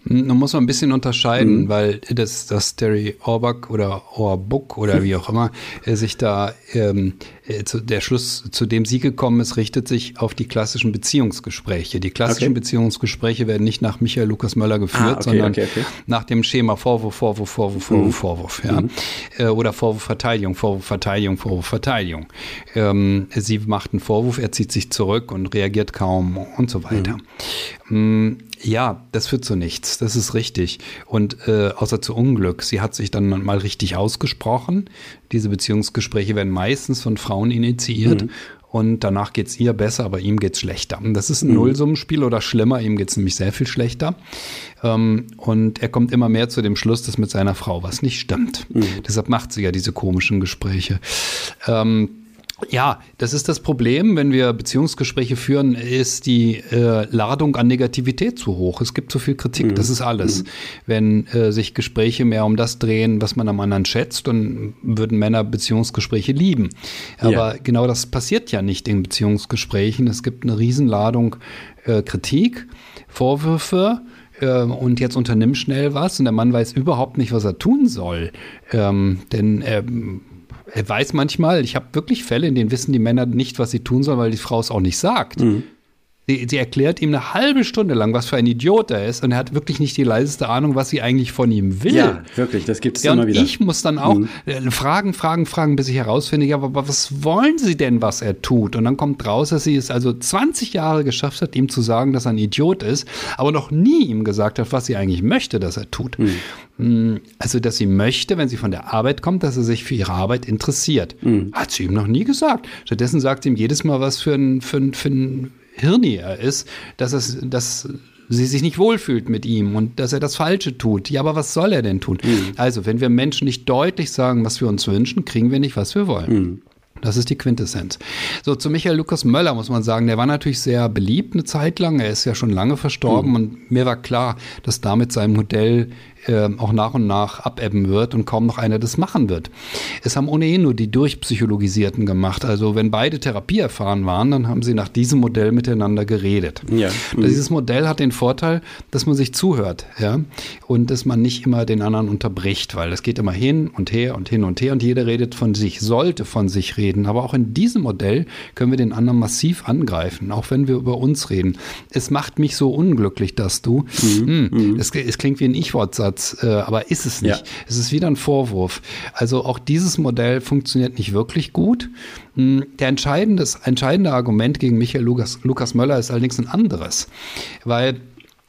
Da muss man ein bisschen unterscheiden, mhm. weil das, das Terry Orbach oder Orbuck oder wie auch immer äh, sich da ähm, äh, zu, der Schluss, zu dem sie gekommen ist, richtet sich auf die klassischen Beziehungsgespräche. Die klassischen okay. Beziehungsgespräche werden nicht nach Michael Lukas Möller geführt, ah, okay, sondern okay, nach dem Schema Vorwurf, Vorwurf, Vorwurf, Vorwurf, mhm. Vorwurf, ja. Mhm. Äh, oder Vorwurf, Verteidigung, Vorwurf, Verteidigung, Vorwurf, Verteidigung. Ähm, sie macht einen Vorwurf, er zieht sich zurück und reagiert kaum und so weiter. Mhm. Ja, das führt zu nichts. Das ist richtig. Und äh, außer zu Unglück. Sie hat sich dann mal richtig ausgesprochen. Diese Beziehungsgespräche werden meistens von Frauen initiiert. Mhm. Und danach geht es ihr besser, aber ihm geht es schlechter. Das ist ein mhm. Nullsummenspiel oder schlimmer. Ihm geht es nämlich sehr viel schlechter. Ähm, und er kommt immer mehr zu dem Schluss, dass mit seiner Frau was nicht stimmt. Mhm. Deshalb macht sie ja diese komischen Gespräche. Ähm, ja, das ist das Problem, wenn wir Beziehungsgespräche führen, ist die äh, Ladung an Negativität zu hoch. Es gibt zu viel Kritik, mhm. das ist alles. Mhm. Wenn äh, sich Gespräche mehr um das drehen, was man am anderen schätzt, dann würden Männer Beziehungsgespräche lieben. Aber ja. genau das passiert ja nicht in Beziehungsgesprächen. Es gibt eine Riesenladung äh, Kritik, Vorwürfe, äh, und jetzt unternimmt schnell was und der Mann weiß überhaupt nicht, was er tun soll. Ähm, denn er weiß manchmal, ich habe wirklich Fälle, in denen wissen die Männer nicht, was sie tun sollen, weil die Frau es auch nicht sagt. Mhm. Sie, sie, erklärt ihm eine halbe Stunde lang, was für ein Idiot er ist und er hat wirklich nicht die leiseste Ahnung, was sie eigentlich von ihm will. Ja, wirklich, das gibt es ja, immer wieder. Ich muss dann auch mhm. Äh, fragen, fragen, fragen, bis ich herausfinde, ja, aber was wollen Sie denn, was er tut? Und dann kommt raus, dass sie es also 20 Jahre geschafft hat, ihm zu sagen, dass er ein Idiot ist, aber noch nie ihm gesagt hat, was sie eigentlich möchte, dass er tut. Mhm. Mm, also, dass sie möchte, wenn sie von der Arbeit kommt, dass er sich für ihre Arbeit interessiert. Mhm. Hat sie ihm noch nie gesagt. Stattdessen sagt sie ihm jedes Mal, was für ein, für ein, für ein Hirni er ist, dass, es, dass sie sich nicht wohlfühlt mit ihm und dass er das Falsche tut. Ja, aber was soll er denn tun? Mhm. Also, wenn wir Menschen nicht deutlich sagen, was wir uns wünschen, kriegen wir nicht, was wir wollen. Mhm. Das ist die Quintessenz. So, zu Michael Lukas Möller muss man sagen, der war natürlich sehr beliebt eine Zeit lang. Er ist ja schon lange verstorben mhm. und mir war klar, dass damit sein Modell äh, auch nach und nach abebben wird und kaum noch einer das machen wird. Es haben ohnehin nur die Durchpsychologisierten gemacht. Also wenn beide Therapie erfahren waren, dann haben sie nach diesem Modell miteinander geredet. Ja. Mhm. Dieses Modell hat den Vorteil, dass man sich zuhört, ja, und dass man nicht immer den anderen unterbricht, weil es geht immer hin und her und hin und her und jeder redet von sich, sollte von sich reden. Aber auch in diesem Modell können wir den anderen massiv angreifen, auch wenn wir über uns reden. Es macht mich so unglücklich, dass du, mhm. Mh, hm, es, es klingt wie ein Ich-Wortsatz, Ansatz, äh, aber ist es nicht. Ja. Es ist wieder ein Vorwurf. Also auch dieses Modell funktioniert nicht wirklich gut. Hm, der entscheidende, entscheidende Argument gegen Michael Lukas, Lukas Möller ist allerdings ein anderes, weil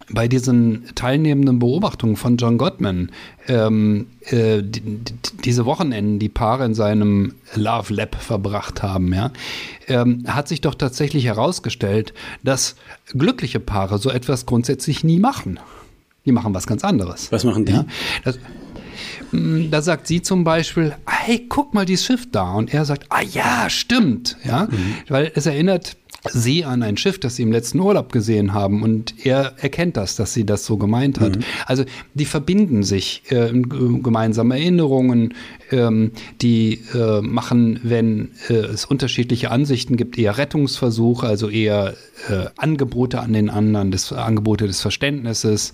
bei diesen teilnehmenden Beobachtungen von John Gottman, ähm, äh, die, die, diese Wochenenden, die Paare in seinem Love Lab verbracht haben, ja, ähm, hat sich doch tatsächlich herausgestellt, dass glückliche Paare so etwas grundsätzlich nie machen. Die machen was ganz anderes. Was machen die? Ja, das, mm, da sagt sie zum Beispiel, hey, guck mal dieses Schiff da. Und er sagt, ah ja, stimmt. Ja, mhm. weil es erinnert sie an ein Schiff, das sie im letzten Urlaub gesehen haben und er erkennt das, dass sie das so gemeint hat. Mhm. Also die verbinden sich äh, gemeinsame Erinnerungen, ähm, die äh, machen, wenn äh, es unterschiedliche Ansichten gibt, eher Rettungsversuche, also eher äh, Angebote an den anderen, des, Angebote des Verständnisses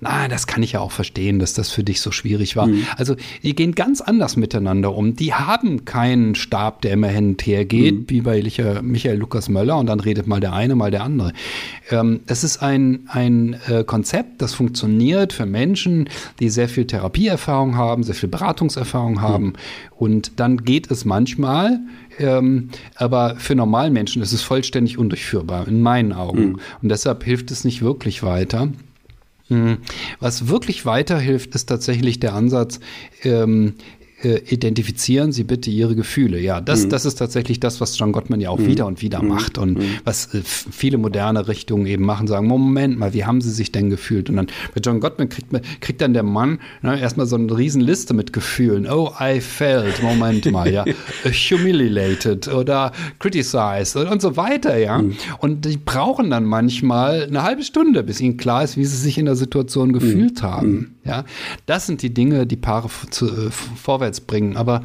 na, das kann ich ja auch verstehen, dass das für dich so schwierig war. Mhm. Also die gehen ganz anders miteinander um. Die haben keinen Stab, der immer hin und her geht, mhm. wie bei Michael Lukas Möller und dann redet mal der eine, mal der andere. Ähm, es ist ein, ein äh, Konzept, das funktioniert für Menschen, die sehr viel Therapieerfahrung haben, sehr viel Beratungserfahrung haben. Mhm. Und dann geht es manchmal, ähm, aber für normalen Menschen ist es vollständig undurchführbar, in meinen Augen. Mhm. Und deshalb hilft es nicht wirklich weiter. Mhm. Was wirklich weiterhilft, ist tatsächlich der Ansatz, ähm, äh, identifizieren Sie bitte Ihre Gefühle. Ja, das, mhm. das ist tatsächlich das, was John Gottman ja auch mhm. wieder und wieder mhm. macht und mhm. was äh, viele moderne Richtungen eben machen, sagen, Moment mal, wie haben Sie sich denn gefühlt? Und dann bei John Gottman kriegt, man, kriegt dann der Mann ne, erstmal so eine Riesenliste mit Gefühlen. Oh, I felt, Moment mal, ja, humiliated oder criticized und, und so weiter, ja. Mhm. Und die brauchen dann manchmal eine halbe Stunde, bis ihnen klar ist, wie sie sich in der Situation gefühlt mhm. haben. Ja, das sind die Dinge, die Paare zu, äh, vorwärts bringen. Aber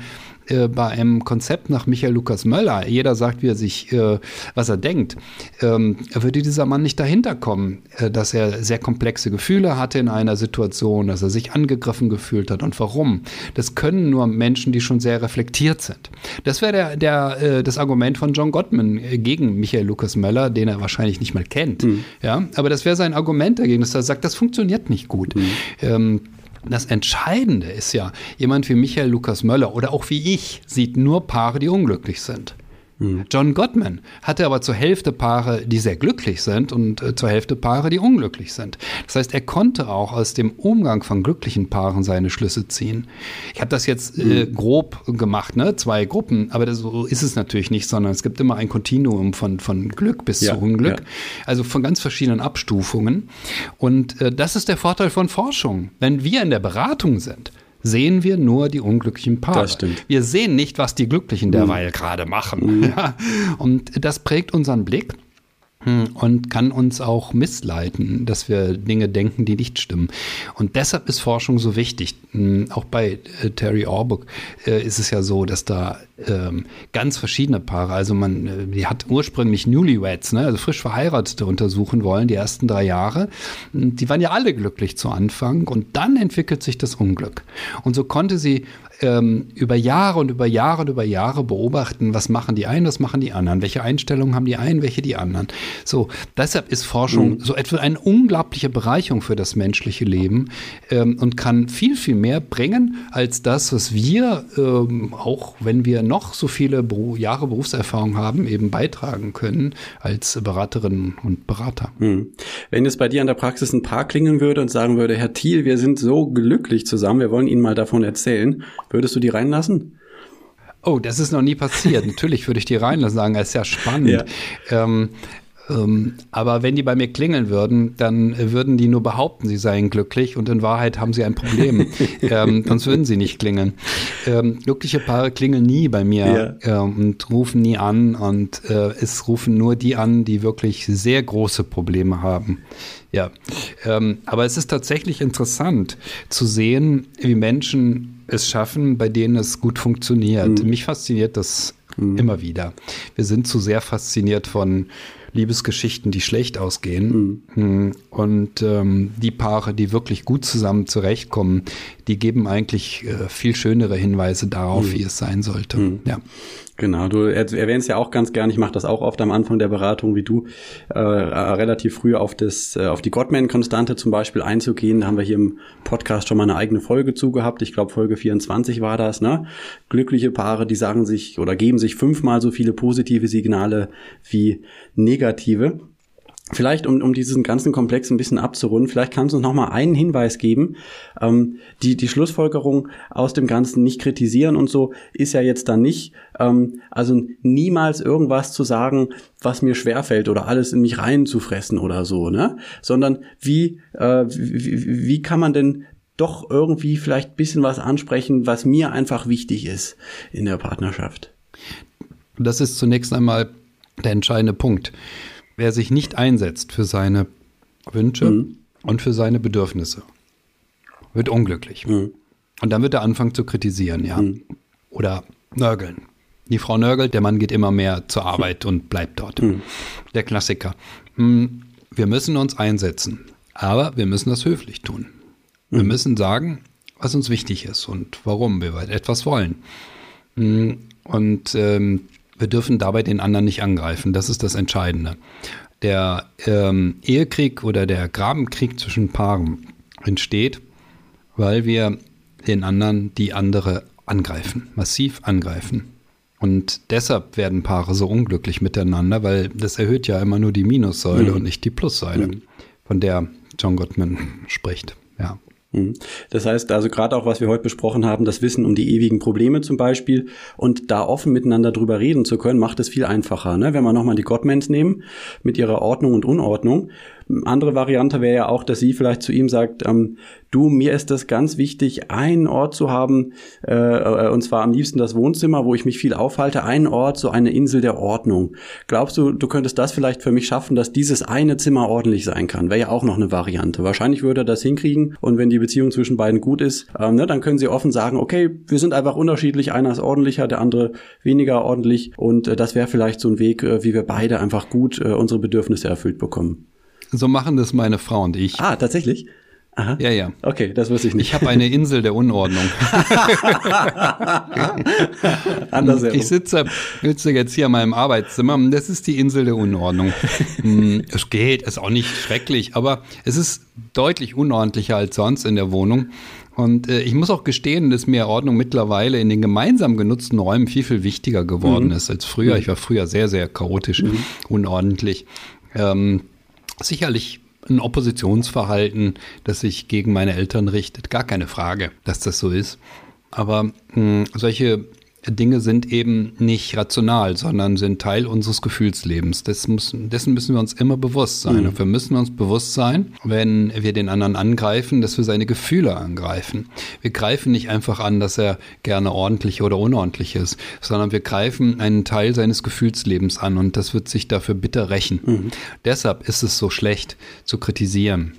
äh, bei einem Konzept nach Michael Lukas Möller, jeder sagt, wie er sich, äh, was er denkt, ähm, würde dieser Mann nicht dahinter kommen, äh, dass er sehr komplexe Gefühle hatte in einer Situation, dass er sich angegriffen gefühlt hat und warum. Das können nur Menschen, die schon sehr reflektiert sind. Das wäre der, der, äh, das Argument von John Gottman äh, gegen Michael Lukas Möller, den er wahrscheinlich nicht mal kennt. Mhm. Ja, aber das wäre sein Argument dagegen, dass er sagt, das funktioniert nicht gut. Mhm. Ähm, das Entscheidende ist ja, jemand wie Michael Lukas Möller oder auch wie ich sieht nur Paare, die unglücklich sind. Mhm. John Gottman hatte aber zur Hälfte Paare, die sehr glücklich sind und äh, zur Hälfte Paare, die unglücklich sind. Das heißt, er konnte auch aus dem Umgang von glücklichen Paaren seine Schlüsse ziehen. Ich habe das jetzt äh, mhm. grob gemacht, ne? zwei Gruppen, aber das, so ist es natürlich nicht, sondern es gibt immer ein Kontinuum von, von Glück bis ja, zu Unglück, ja. also von ganz verschiedenen Abstufungen. Und äh, das ist der Vorteil von Forschung. Wenn wir in der Beratung sind, sehen wir nur die unglücklichen Paare. Das stimmt. Wir sehen nicht, was die Glücklichen derweil mhm. gerade machen. Mhm. Und das prägt unseren Blick. Hm, und kann uns auch missleiten, dass wir Dinge denken, die nicht stimmen. Und deshalb ist Forschung so wichtig. Hm, auch bei äh, Terry Orbuck äh, ist es ja so, dass da ähm, ganz verschiedene Paare, also man, äh, die hat ursprünglich Newlyweds, ne, also frisch Verheiratete untersuchen wollen, die ersten drei Jahre. Hm, die waren ja alle glücklich zu Anfang und dann entwickelt sich das Unglück. Und so konnte sie ähm, über Jahre und über Jahre und über Jahre beobachten, was machen die einen, was machen die anderen, welche Einstellungen haben die einen, welche die anderen. So, deshalb ist Forschung mhm. so etwa eine unglaubliche Bereicherung für das menschliche Leben ähm, und kann viel, viel mehr bringen als das, was wir, ähm, auch wenn wir noch so viele Beru Jahre Berufserfahrung haben, eben beitragen können als Beraterinnen und Berater. Mhm. Wenn es bei dir an der Praxis ein Paar klingeln würde und sagen würde, Herr Thiel, wir sind so glücklich zusammen, wir wollen Ihnen mal davon erzählen, Würdest du die reinlassen? Oh, das ist noch nie passiert. Natürlich würde ich die reinlassen, sagen, das ist ja spannend. Ja. Ähm, ähm, aber wenn die bei mir klingeln würden, dann würden die nur behaupten, sie seien glücklich und in Wahrheit haben sie ein Problem. ähm, sonst würden sie nicht klingeln. Ähm, glückliche Paare klingeln nie bei mir ja. ähm, und rufen nie an und äh, es rufen nur die an, die wirklich sehr große Probleme haben. Ja, ähm, aber es ist tatsächlich interessant zu sehen, wie Menschen es schaffen, bei denen es gut funktioniert. Mhm. Mich fasziniert das mhm. immer wieder. Wir sind zu sehr fasziniert von Liebesgeschichten, die schlecht ausgehen. Mhm. Und ähm, die Paare, die wirklich gut zusammen zurechtkommen, die geben eigentlich äh, viel schönere Hinweise darauf, mhm. wie es sein sollte. Mhm. Ja. Genau, du erwähnst ja auch ganz gern, ich mache das auch oft am Anfang der Beratung, wie du, äh, relativ früh auf das, äh, auf die Gottman-Konstante zum Beispiel einzugehen. Da haben wir hier im Podcast schon mal eine eigene Folge zugehabt. Ich glaube, Folge 24 war das, ne? Glückliche Paare, die sagen sich oder geben sich fünfmal so viele positive Signale wie negative. Vielleicht, um, um diesen ganzen Komplex ein bisschen abzurunden, vielleicht kannst du uns noch mal einen Hinweis geben. Ähm, die, die Schlussfolgerung aus dem Ganzen nicht kritisieren und so ist ja jetzt dann nicht, ähm, also niemals irgendwas zu sagen, was mir schwerfällt oder alles in mich reinzufressen oder so, ne? Sondern wie, äh, wie, wie kann man denn doch irgendwie vielleicht bisschen was ansprechen, was mir einfach wichtig ist in der Partnerschaft? Das ist zunächst einmal der entscheidende Punkt. Wer sich nicht einsetzt für seine Wünsche mhm. und für seine Bedürfnisse, wird unglücklich. Mhm. Und dann wird er anfangen zu kritisieren, ja. Mhm. Oder nörgeln. Die Frau nörgelt, der Mann geht immer mehr zur Arbeit und bleibt dort. Mhm. Der Klassiker. Hm, wir müssen uns einsetzen, aber wir müssen das höflich tun. Wir mhm. müssen sagen, was uns wichtig ist und warum wir etwas wollen. Hm, und ähm, wir dürfen dabei den anderen nicht angreifen. Das ist das Entscheidende. Der ähm, Ehekrieg oder der Grabenkrieg zwischen Paaren entsteht, weil wir den anderen, die andere angreifen, massiv angreifen. Und deshalb werden Paare so unglücklich miteinander, weil das erhöht ja immer nur die Minussäule mhm. und nicht die Plussäule, mhm. von der John Gottman spricht. Mhm. Das heißt also gerade auch, was wir heute besprochen haben, das Wissen um die ewigen Probleme zum Beispiel und da offen miteinander drüber reden zu können, macht es viel einfacher. Ne? Wenn wir nochmal die Gottmans nehmen mit ihrer Ordnung und Unordnung, andere Variante wäre ja auch, dass sie vielleicht zu ihm sagt, ähm, du, mir ist das ganz wichtig, einen Ort zu haben, äh, äh, und zwar am liebsten das Wohnzimmer, wo ich mich viel aufhalte, einen Ort, so eine Insel der Ordnung. Glaubst du, du könntest das vielleicht für mich schaffen, dass dieses eine Zimmer ordentlich sein kann? Wäre ja auch noch eine Variante. Wahrscheinlich würde er das hinkriegen und wenn die Beziehung zwischen beiden gut ist, ähm, ne, dann können sie offen sagen, okay, wir sind einfach unterschiedlich, einer ist ordentlicher, der andere weniger ordentlich und äh, das wäre vielleicht so ein Weg, äh, wie wir beide einfach gut äh, unsere Bedürfnisse erfüllt bekommen. So machen das meine Frau und ich. Ah, tatsächlich? Aha. Ja, ja. Okay, das wusste ich nicht. Ich habe eine Insel der Unordnung. ich sitze, sitze jetzt hier in meinem Arbeitszimmer. Das ist die Insel der Unordnung. Hm, es geht, ist auch nicht schrecklich, aber es ist deutlich unordentlicher als sonst in der Wohnung. Und äh, ich muss auch gestehen, dass mir Ordnung mittlerweile in den gemeinsam genutzten Räumen viel, viel wichtiger geworden mhm. ist als früher. Ich war früher sehr, sehr chaotisch, mhm. unordentlich. Ähm, sicherlich ein Oppositionsverhalten, das sich gegen meine Eltern richtet. Gar keine Frage, dass das so ist. Aber mh, hm, solche Dinge sind eben nicht rational, sondern sind Teil unseres Gefühlslebens. Muss, dessen müssen wir uns immer bewusst sein. Mhm. Und wir müssen uns bewusst sein, wenn wir den anderen angreifen, dass wir seine Gefühle angreifen. Wir greifen nicht einfach an, dass er gerne ordentlich oder unordentlich ist, sondern wir greifen einen Teil seines Gefühlslebens an und das wird sich dafür bitter rächen. Mhm. Deshalb ist es so schlecht zu kritisieren.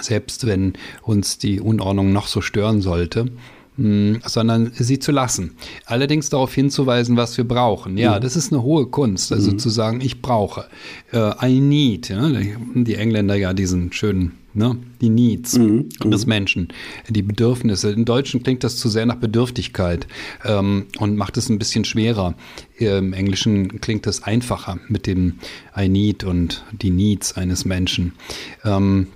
Selbst wenn uns die Unordnung noch so stören sollte, sondern sie zu lassen. Allerdings darauf hinzuweisen, was wir brauchen. Ja, mhm. das ist eine hohe Kunst, also mhm. zu sagen, ich brauche, uh, I need. Ja? Die Engländer ja diesen schönen, ne? die Needs mhm. des mhm. Menschen, die Bedürfnisse. Im Deutschen klingt das zu sehr nach Bedürftigkeit ähm, und macht es ein bisschen schwerer. Im Englischen klingt das einfacher mit dem I need und die Needs eines Menschen. Ähm,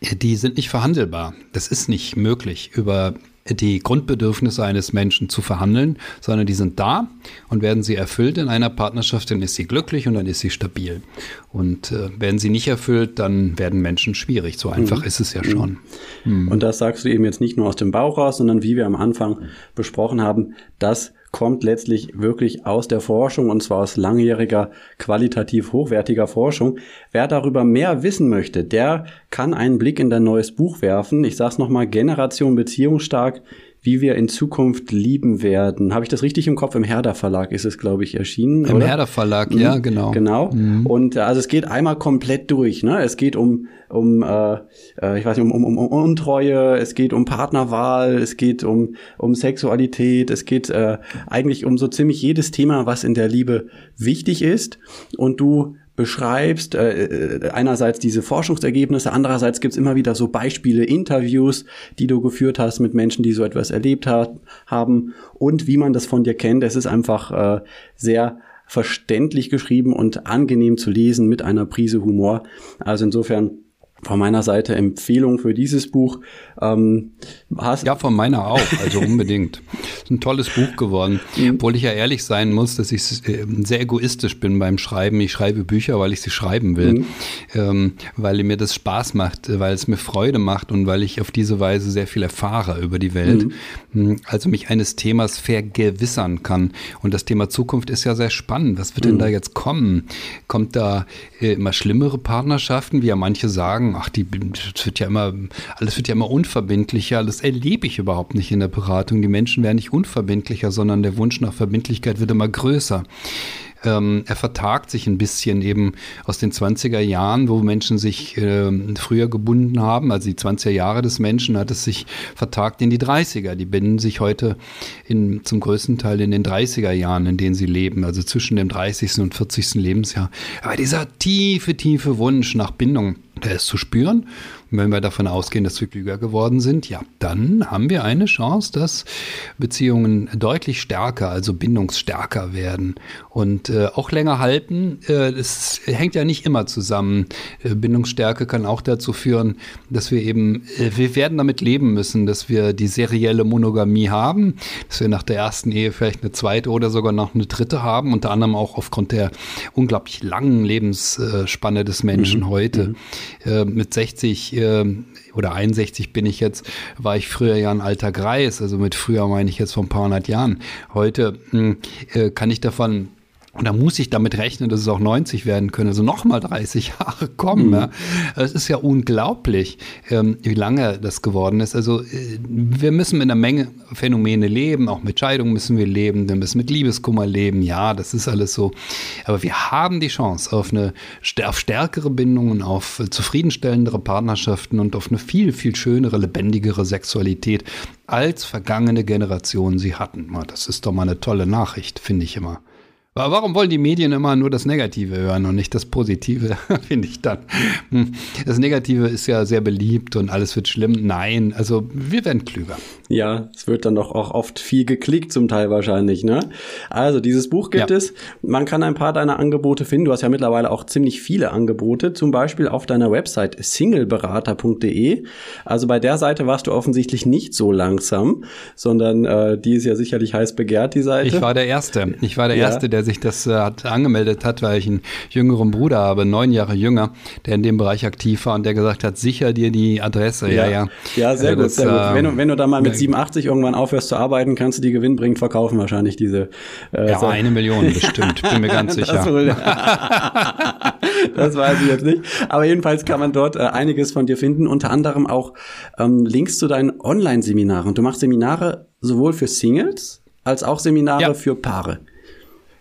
die sind nicht verhandelbar. Das ist nicht möglich über die Grundbedürfnisse eines Menschen zu verhandeln, sondern die sind da und werden sie erfüllt in einer Partnerschaft, dann ist sie glücklich und dann ist sie stabil. Und äh, werden sie nicht erfüllt, dann werden Menschen schwierig. So einfach mhm. ist es ja schon. Mhm. Und das sagst du eben jetzt nicht nur aus dem Bauch raus, sondern wie wir am Anfang besprochen haben, dass kommt letztlich wirklich aus der Forschung und zwar aus langjähriger, qualitativ hochwertiger Forschung. Wer darüber mehr wissen möchte, der kann einen Blick in dein neues Buch werfen. Ich sage es nochmal, Generation Beziehungsstark, wie wir in Zukunft lieben werden. Habe ich das richtig im Kopf? Im Herder Verlag ist es, glaube ich, erschienen. Im oder? Herder Verlag, mhm. ja, genau. Genau. Mhm. Und äh, also es geht einmal komplett durch. Ne? Es geht um, um äh, äh, ich weiß nicht, um, um, um Untreue, es geht um Partnerwahl, es geht um, um Sexualität, es geht äh, eigentlich um so ziemlich jedes Thema, was in der Liebe wichtig ist. Und du beschreibst, äh, äh, einerseits diese Forschungsergebnisse, andererseits gibt's immer wieder so Beispiele, Interviews, die du geführt hast mit Menschen, die so etwas erlebt hat, haben und wie man das von dir kennt. Es ist einfach äh, sehr verständlich geschrieben und angenehm zu lesen mit einer Prise Humor. Also insofern von meiner Seite Empfehlung für dieses Buch. Ähm, hast ja, von meiner auch, also unbedingt. ist ein tolles Buch geworden. Obwohl ich ja ehrlich sein muss, dass ich äh, sehr egoistisch bin beim Schreiben. Ich schreibe Bücher, weil ich sie schreiben will, mhm. ähm, weil mir das Spaß macht, weil es mir Freude macht und weil ich auf diese Weise sehr viel erfahre über die Welt. Mhm. mhm. Also mich eines Themas vergewissern kann. Und das Thema Zukunft ist ja sehr spannend. Was wird denn mhm. da jetzt kommen? Kommt da äh, immer schlimmere Partnerschaften, wie ja manche sagen? ach, die, das wird ja immer, alles wird ja immer unverbindlicher. Das erlebe ich überhaupt nicht in der Beratung. Die Menschen werden nicht unverbindlicher, sondern der Wunsch nach Verbindlichkeit wird immer größer. Ähm, er vertagt sich ein bisschen eben aus den 20er Jahren, wo Menschen sich äh, früher gebunden haben. Also die 20er Jahre des Menschen hat es sich vertagt in die 30er. Die binden sich heute in, zum größten Teil in den 30er Jahren, in denen sie leben, also zwischen dem 30. und 40. Lebensjahr. Aber dieser tiefe, tiefe Wunsch nach Bindung, der ist zu spüren. Und wenn wir davon ausgehen, dass wir klüger geworden sind, ja, dann haben wir eine Chance, dass Beziehungen deutlich stärker, also bindungsstärker werden und äh, auch länger halten. Äh, das hängt ja nicht immer zusammen. Äh, Bindungsstärke kann auch dazu führen, dass wir eben, äh, wir werden damit leben müssen, dass wir die serielle Monogamie haben, dass wir nach der ersten Ehe vielleicht eine zweite oder sogar noch eine dritte haben, unter anderem auch aufgrund der unglaublich langen Lebensspanne des Menschen mhm. heute. Mhm. Mit 60 oder 61 bin ich jetzt, war ich früher ja ein alter Greis, also mit früher meine ich jetzt vor ein paar hundert Jahren. Heute hm, äh, kann ich davon und da muss ich damit rechnen, dass es auch 90 werden können, also nochmal 30 Jahre kommen. Mhm. Ja. Es ist ja unglaublich, ähm, wie lange das geworden ist. Also äh, wir müssen mit einer Menge Phänomene leben, auch mit Scheidung müssen wir leben, wir müssen mit Liebeskummer leben, ja, das ist alles so. Aber wir haben die Chance auf eine auf stärkere Bindungen, auf zufriedenstellendere Partnerschaften und auf eine viel, viel schönere, lebendigere Sexualität, als vergangene Generationen sie hatten. Das ist doch mal eine tolle Nachricht, finde ich immer. Warum wollen die Medien immer nur das Negative hören und nicht das Positive, finde ich dann. Hm. Das Negative ist ja sehr beliebt und alles wird schlimm. Nein, also wir werden klüger. Ja, es wird dann doch auch oft viel geklickt, zum Teil wahrscheinlich, ne? Also, dieses Buch gibt ja. es. Man kann ein paar deiner Angebote finden. Du hast ja mittlerweile auch ziemlich viele Angebote, zum Beispiel auf deiner Website singleberater.de. Also bei der Seite warst du offensichtlich nicht so langsam, sondern äh, die ist ja sicherlich heiß begehrt, die Seite. Ich war der Erste. Ich war der ja. Erste, der der sich das äh, hat angemeldet hat, weil ich einen jüngeren Bruder habe, neun Jahre jünger, der in dem Bereich aktiv war und der gesagt hat, sicher dir die Adresse. Ja, ja. Ja, sehr, also gut, sehr gut. Wenn du, wenn du da mal mit 87 irgendwann aufhörst zu arbeiten, kannst du die gewinnbringend verkaufen wahrscheinlich diese. Äh, ja, so. eine Million bestimmt, bin mir ganz sicher. Das, wohl, das weiß ich jetzt nicht. Aber jedenfalls kann man dort äh, einiges von dir finden, unter anderem auch ähm, Links zu deinen Online-Seminaren. Du machst Seminare sowohl für Singles als auch Seminare ja. für Paare.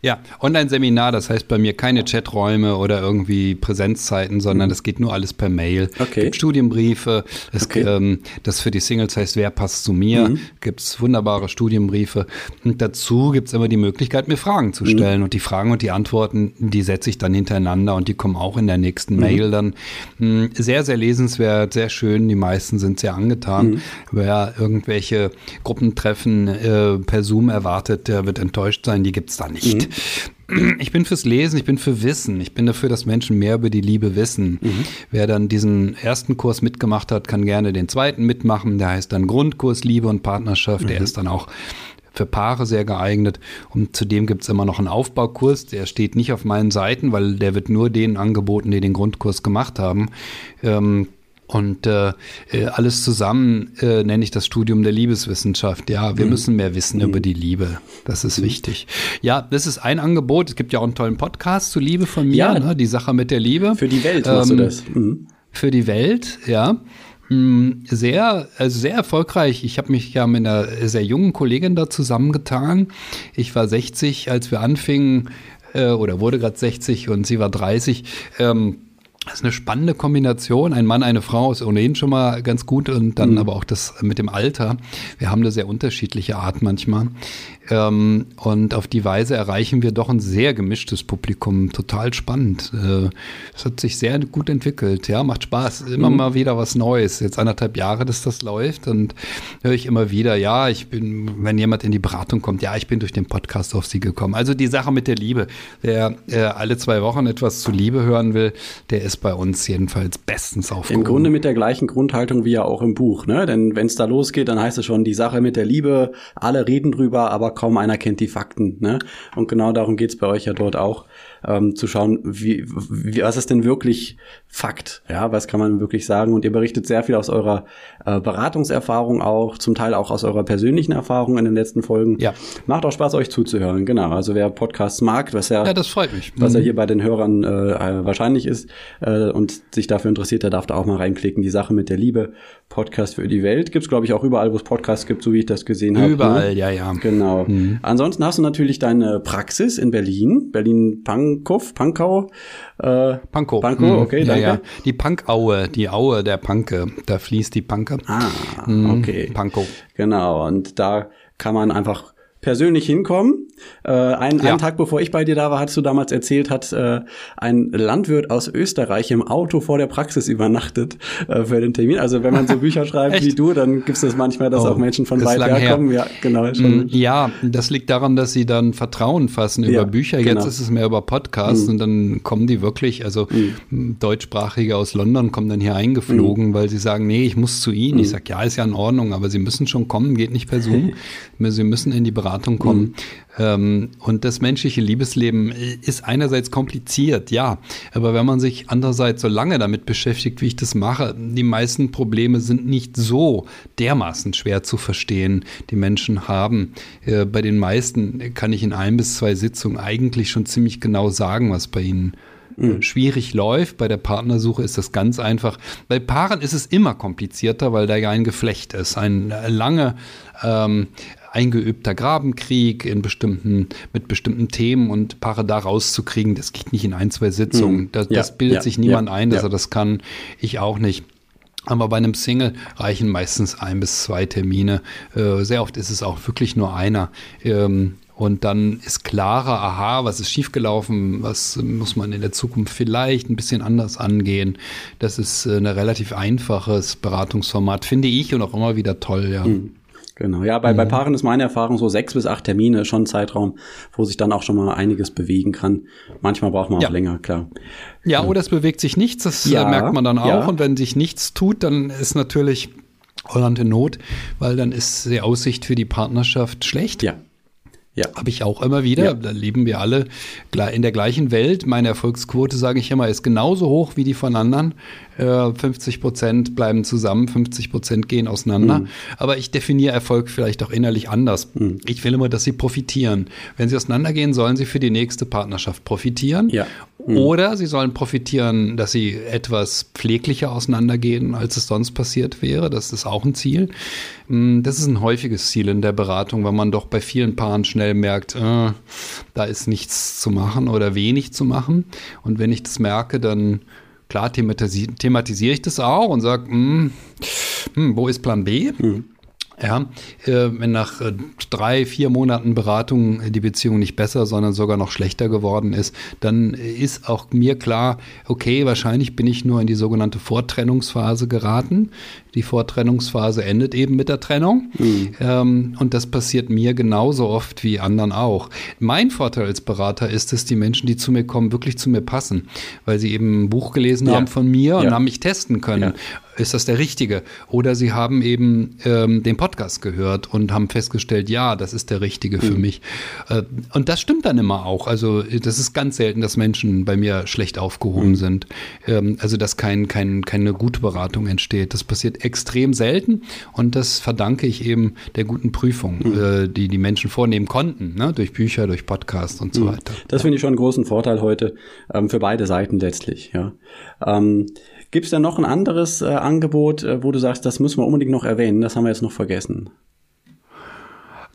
Ja, Online-Seminar, das heißt bei mir keine Chaträume oder irgendwie Präsenzzeiten, sondern mhm. das geht nur alles per Mail. Okay. Es gibt Studienbriefe, es, okay. ähm, das für die Singles heißt, wer passt zu mir, mhm. gibt es wunderbare Studienbriefe. Und dazu gibt es immer die Möglichkeit, mir Fragen zu mhm. stellen. Mhm. Und die Fragen und die Antworten, die setze ich dann hintereinander und die kommen auch in der nächsten mhm. Mail dann. Hm, sehr, sehr lesenswert, sehr schön. Die meisten sind sehr angetan. Mhm. Wer irgendwelche Gruppentreffen äh, per Zoom erwartet, der wird enttäuscht sein, die gibt es da nicht. Ich bin fürs Lesen, ich bin für Wissen. Ich bin dafür, dass Menschen mehr über die Liebe wissen. Mhm. Wer dann diesen ersten Kurs mitgemacht hat, kann gerne den zweiten mitmachen. Der heißt dann Grundkurs Liebe und Partnerschaft. Mhm. Der ist dann auch für Paare sehr geeignet. Und zudem gibt es immer noch einen Aufbaukurs, der steht nicht auf meinen Seiten, weil der wird nur denen angeboten, die den Grundkurs gemacht haben. Ähm, und äh, äh, alles zusammen äh, nenne ich das Studium der Liebeswissenschaft. Ja, wir mhm. müssen mehr wissen mhm. über die Liebe. Das ist mhm. wichtig. Ja, das ist ein Angebot. Es gibt ja auch einen tollen Podcast zur Liebe von mir, ja, ne? die Sache mit der Liebe. Für die Welt machst ähm, du das. Mhm. Für die Welt, ja. Hm, sehr, also sehr erfolgreich. Ich habe mich ja mit einer sehr jungen Kollegin da zusammengetan. Ich war 60, als wir anfingen, äh, oder wurde gerade 60 und sie war 30. Ähm, das ist eine spannende Kombination. Ein Mann, eine Frau ist ohnehin schon mal ganz gut und dann mhm. aber auch das mit dem Alter. Wir haben eine sehr unterschiedliche Art manchmal. Ähm, und auf die Weise erreichen wir doch ein sehr gemischtes Publikum. Total spannend. Äh, es hat sich sehr gut entwickelt. Ja, macht Spaß. Immer mhm. mal wieder was Neues. Jetzt anderthalb Jahre, dass das läuft und höre ich immer wieder, ja, ich bin, wenn jemand in die Beratung kommt, ja, ich bin durch den Podcast auf Sie gekommen. Also die Sache mit der Liebe. Wer äh, alle zwei Wochen etwas zu Liebe hören will, der ist bei uns jedenfalls bestens aufgehoben. Im Grunde mit der gleichen Grundhaltung wie ja auch im Buch, ne? Denn wenn es da losgeht, dann heißt es schon, die Sache mit der Liebe, alle reden drüber, aber kaum einer kennt die Fakten. Ne? Und genau darum geht's bei euch ja dort auch ähm, zu schauen, wie, wie, was ist denn wirklich Fakt? Ja, was kann man wirklich sagen? Und ihr berichtet sehr viel aus eurer äh, Beratungserfahrung auch, zum Teil auch aus eurer persönlichen Erfahrung in den letzten Folgen. Ja. Macht auch Spaß, euch zuzuhören, genau. Also wer Podcasts mag, was ja, ja das freut mich. was ja mhm. hier bei den Hörern äh, wahrscheinlich ist, äh, und sich dafür interessiert, der darf da auch mal reinklicken. Die Sache mit der Liebe, Podcast für die Welt, gibt's glaube ich auch überall, wo es Podcasts gibt, so wie ich das gesehen habe. Überall, ne? ja, ja. Genau. Mhm. Ansonsten hast du natürlich deine Praxis in Berlin, Berlin-Pankow, Pankau. Äh, Pankow. Pankow, mhm. okay, danke. Ja, ja. Die Pankaue, die Aue der Panke, da fließt die Panke. Ah, mhm. okay. Pankow. Genau, und da kann man einfach persönlich hinkommen. Äh, ein, ja. Einen Tag bevor ich bei dir da war, hattest du damals erzählt, hat äh, ein Landwirt aus Österreich im Auto vor der Praxis übernachtet äh, für den Termin. Also wenn man so Bücher schreibt wie du, dann gibt es manchmal, dass oh, auch Menschen von weit herkommen. Ja, genau. Schon. Mm, ja, das liegt daran, dass sie dann Vertrauen fassen über ja, Bücher. Jetzt genau. ist es mehr über Podcasts mhm. und dann kommen die wirklich, also mhm. Deutschsprachige aus London kommen dann hier eingeflogen, mhm. weil sie sagen, nee, ich muss zu Ihnen. Ich mm. sage, ja, ist ja in Ordnung, aber Sie müssen schon kommen, geht nicht per Zoom. sie müssen in die Beratung Beratung kommen. Mhm. Ähm, und das menschliche Liebesleben ist einerseits kompliziert, ja, aber wenn man sich andererseits so lange damit beschäftigt, wie ich das mache, die meisten Probleme sind nicht so dermaßen schwer zu verstehen, die Menschen haben. Äh, bei den meisten kann ich in ein bis zwei Sitzungen eigentlich schon ziemlich genau sagen, was bei ihnen mhm. schwierig läuft. Bei der Partnersuche ist das ganz einfach. Bei Paaren ist es immer komplizierter, weil da ja ein Geflecht ist, ein lange ähm, eingeübter Grabenkrieg in bestimmten, mit bestimmten Themen und Paare da rauszukriegen, das geht nicht in ein, zwei Sitzungen. Mhm. Das, ja, das bildet ja, sich niemand ja, ein, dass er das kann. Ich auch nicht. Aber bei einem Single reichen meistens ein bis zwei Termine. Äh, sehr oft ist es auch wirklich nur einer. Ähm, und dann ist klarer, aha, was ist schiefgelaufen, was muss man in der Zukunft vielleicht ein bisschen anders angehen. Das ist äh, ein relativ einfaches Beratungsformat, finde ich und auch immer wieder toll, ja. Mhm. Genau, ja, bei, mhm. bei Paaren ist meine Erfahrung so sechs bis acht Termine schon ein Zeitraum, wo sich dann auch schon mal einiges bewegen kann. Manchmal braucht man auch ja. länger, klar. Ja, oder es bewegt sich nichts, das äh, ja, merkt man dann auch. Ja. Und wenn sich nichts tut, dann ist natürlich Holland in Not, weil dann ist die Aussicht für die Partnerschaft schlecht. Ja. Ja. Habe ich auch immer wieder. Ja. Da leben wir alle in der gleichen Welt. Meine Erfolgsquote, sage ich immer, ist genauso hoch wie die von anderen. 50 äh, Prozent bleiben zusammen, 50 Prozent gehen auseinander. Mhm. Aber ich definiere Erfolg vielleicht auch innerlich anders. Mhm. Ich will immer, dass sie profitieren. Wenn sie auseinandergehen, sollen sie für die nächste Partnerschaft profitieren. Ja. Mhm. Oder sie sollen profitieren, dass sie etwas pfleglicher auseinandergehen, als es sonst passiert wäre. Das ist auch ein Ziel. Mm, das ist ein häufiges Ziel in der Beratung, weil man doch bei vielen Paaren schnell merkt, äh, da ist nichts zu machen oder wenig zu machen. Und wenn ich das merke, dann klar thematisiere ich das auch und sage, hm, hm, wo ist Plan B? Mhm. Ja, äh, wenn nach äh, drei, vier Monaten Beratung die Beziehung nicht besser, sondern sogar noch schlechter geworden ist, dann ist auch mir klar, okay, wahrscheinlich bin ich nur in die sogenannte Vortrennungsphase geraten. Die Vortrennungsphase endet eben mit der Trennung. Mhm. Ähm, und das passiert mir genauso oft wie anderen auch. Mein Vorteil als Berater ist, dass die Menschen, die zu mir kommen, wirklich zu mir passen, weil sie eben ein Buch gelesen ja. haben von mir und haben mich testen können. Ja ist das der richtige? Oder sie haben eben ähm, den Podcast gehört und haben festgestellt, ja, das ist der richtige mhm. für mich. Äh, und das stimmt dann immer auch. Also das ist ganz selten, dass Menschen bei mir schlecht aufgehoben mhm. sind. Ähm, also dass kein, kein, keine gute Beratung entsteht. Das passiert extrem selten und das verdanke ich eben der guten Prüfung, mhm. äh, die die Menschen vornehmen konnten, ne? durch Bücher, durch Podcasts und so mhm. weiter. Das finde ich schon einen großen Vorteil heute ähm, für beide Seiten letztlich. Ja. Ähm, Gibt es da noch ein anderes äh, Angebot, äh, wo du sagst, das müssen wir unbedingt noch erwähnen? Das haben wir jetzt noch vergessen.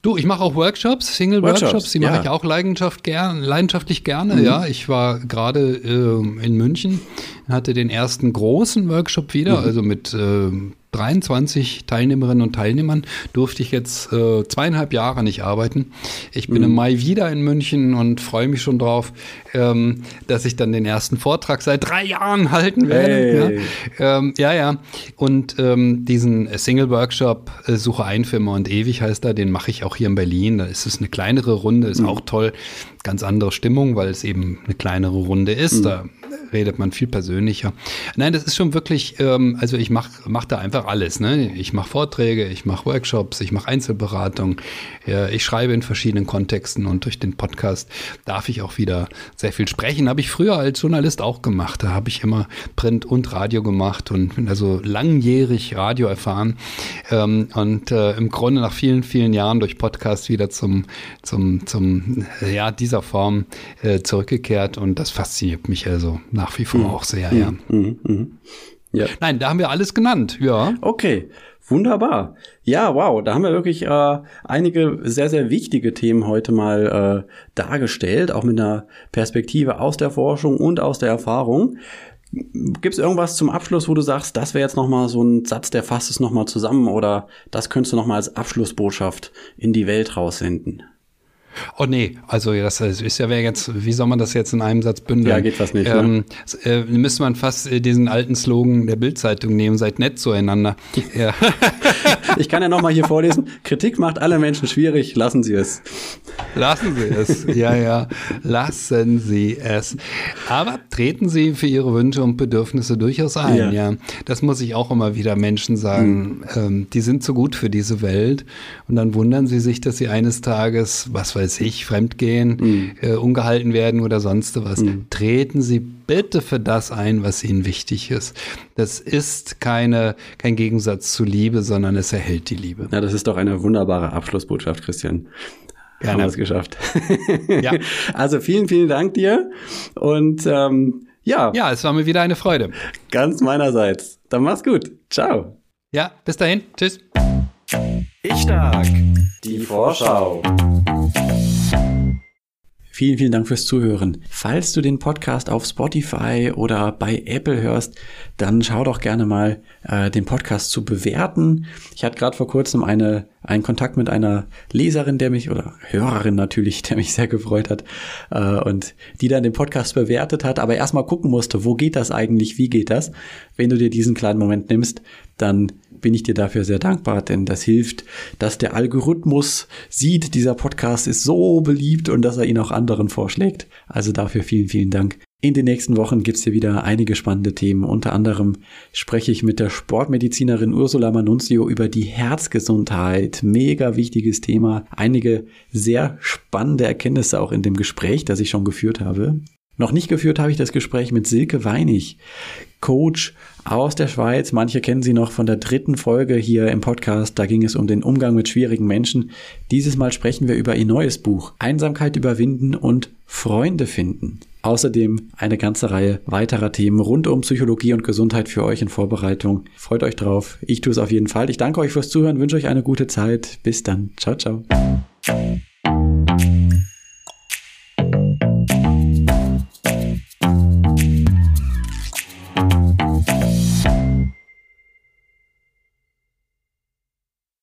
Du, ich mache auch Workshops, Single-Workshops, Workshops, die mache ja. ich auch Leidenschaft gern, leidenschaftlich gerne. Mhm. Ja, ich war gerade äh, in München, hatte den ersten großen Workshop wieder, mhm. also mit äh, 23 Teilnehmerinnen und Teilnehmern durfte ich jetzt äh, zweieinhalb Jahre nicht arbeiten. Ich bin mhm. im Mai wieder in München und freue mich schon drauf, ähm, dass ich dann den ersten Vortrag seit drei Jahren halten werde. Hey. Ja. Ähm, ja, ja. Und ähm, diesen Single-Workshop äh, Suche ein für immer und ewig heißt er, den mache ich auch hier in Berlin. Da ist es eine kleinere Runde, ist mhm. auch toll. Ganz andere Stimmung, weil es eben eine kleinere Runde ist. Mhm. Da redet man viel persönlicher. Nein, das ist schon wirklich, ähm, also ich mache mach da einfach alles. Ne? Ich mache Vorträge, ich mache Workshops, ich mache Einzelberatung, ja, ich schreibe in verschiedenen Kontexten und durch den Podcast darf ich auch wieder sehr viel sprechen. Habe ich früher als Journalist auch gemacht. Da habe ich immer Print und Radio gemacht und bin also langjährig Radio erfahren ähm, und äh, im Grunde nach vielen, vielen Jahren durch Podcast wieder zum, zum, zum ja, dieser Form äh, zurückgekehrt und das fasziniert mich also nach wie vor mhm. auch sehr, ja. Mhm. Mhm. ja. Nein, da haben wir alles genannt, ja. Okay. Wunderbar. Ja, wow, da haben wir wirklich äh, einige sehr, sehr wichtige Themen heute mal äh, dargestellt, auch mit einer Perspektive aus der Forschung und aus der Erfahrung. Gibt es irgendwas zum Abschluss, wo du sagst, das wäre jetzt nochmal so ein Satz, der fasst es nochmal zusammen oder das könntest du nochmal als Abschlussbotschaft in die Welt raussenden? Oh nee, also das ist ja jetzt, wie soll man das jetzt in einem Satz bündeln? Ja, geht fast nicht. Ne? Ähm, ne? äh, müsste man fast äh, diesen alten Slogan der Bildzeitung nehmen, seid nett zueinander. ja. ich kann ja nochmal hier vorlesen. Kritik macht alle Menschen schwierig, lassen Sie es. Lassen Sie es, ja, ja, lassen Sie es. Aber treten Sie für Ihre Wünsche und Bedürfnisse durchaus ein, ja. ja. Das muss ich auch immer wieder Menschen sagen. Mhm. Ähm, die sind so gut für diese Welt und dann wundern sie sich, dass sie eines Tages, was weiß weiß ich, fremdgehen, mhm. äh, ungehalten werden oder sonst was. Mhm. Treten Sie bitte für das ein, was Ihnen wichtig ist. Das ist keine, kein Gegensatz zu Liebe, sondern es erhält die Liebe. Ja, das ist doch eine wunderbare Abschlussbotschaft, Christian. Gerne. Haben wir es geschafft. ja. Also vielen, vielen Dank dir und ähm, ja. Ja, es war mir wieder eine Freude. Ganz meinerseits. Dann mach's gut. Ciao. Ja, bis dahin. Tschüss. Ich stark. Die Vorschau. Vielen, vielen Dank fürs Zuhören. Falls du den Podcast auf Spotify oder bei Apple hörst, dann schau doch gerne mal äh, den Podcast zu bewerten. Ich hatte gerade vor kurzem eine, einen Kontakt mit einer Leserin, der mich, oder Hörerin natürlich, der mich sehr gefreut hat äh, und die dann den Podcast bewertet hat, aber erstmal gucken musste, wo geht das eigentlich, wie geht das? Wenn du dir diesen kleinen Moment nimmst, dann bin ich dir dafür sehr dankbar, denn das hilft, dass der Algorithmus sieht, dieser Podcast ist so beliebt und dass er ihn auch anderen vorschlägt. Also dafür vielen, vielen Dank. In den nächsten Wochen gibt's hier wieder einige spannende Themen. Unter anderem spreche ich mit der Sportmedizinerin Ursula Manunzio über die Herzgesundheit. Mega wichtiges Thema. Einige sehr spannende Erkenntnisse auch in dem Gespräch, das ich schon geführt habe. Noch nicht geführt habe ich das Gespräch mit Silke Weinig, Coach aus der Schweiz. Manche kennen sie noch von der dritten Folge hier im Podcast. Da ging es um den Umgang mit schwierigen Menschen. Dieses Mal sprechen wir über ihr neues Buch Einsamkeit überwinden und Freunde finden. Außerdem eine ganze Reihe weiterer Themen rund um Psychologie und Gesundheit für euch in Vorbereitung. Freut euch drauf. Ich tue es auf jeden Fall. Ich danke euch fürs Zuhören, wünsche euch eine gute Zeit. Bis dann. Ciao, ciao.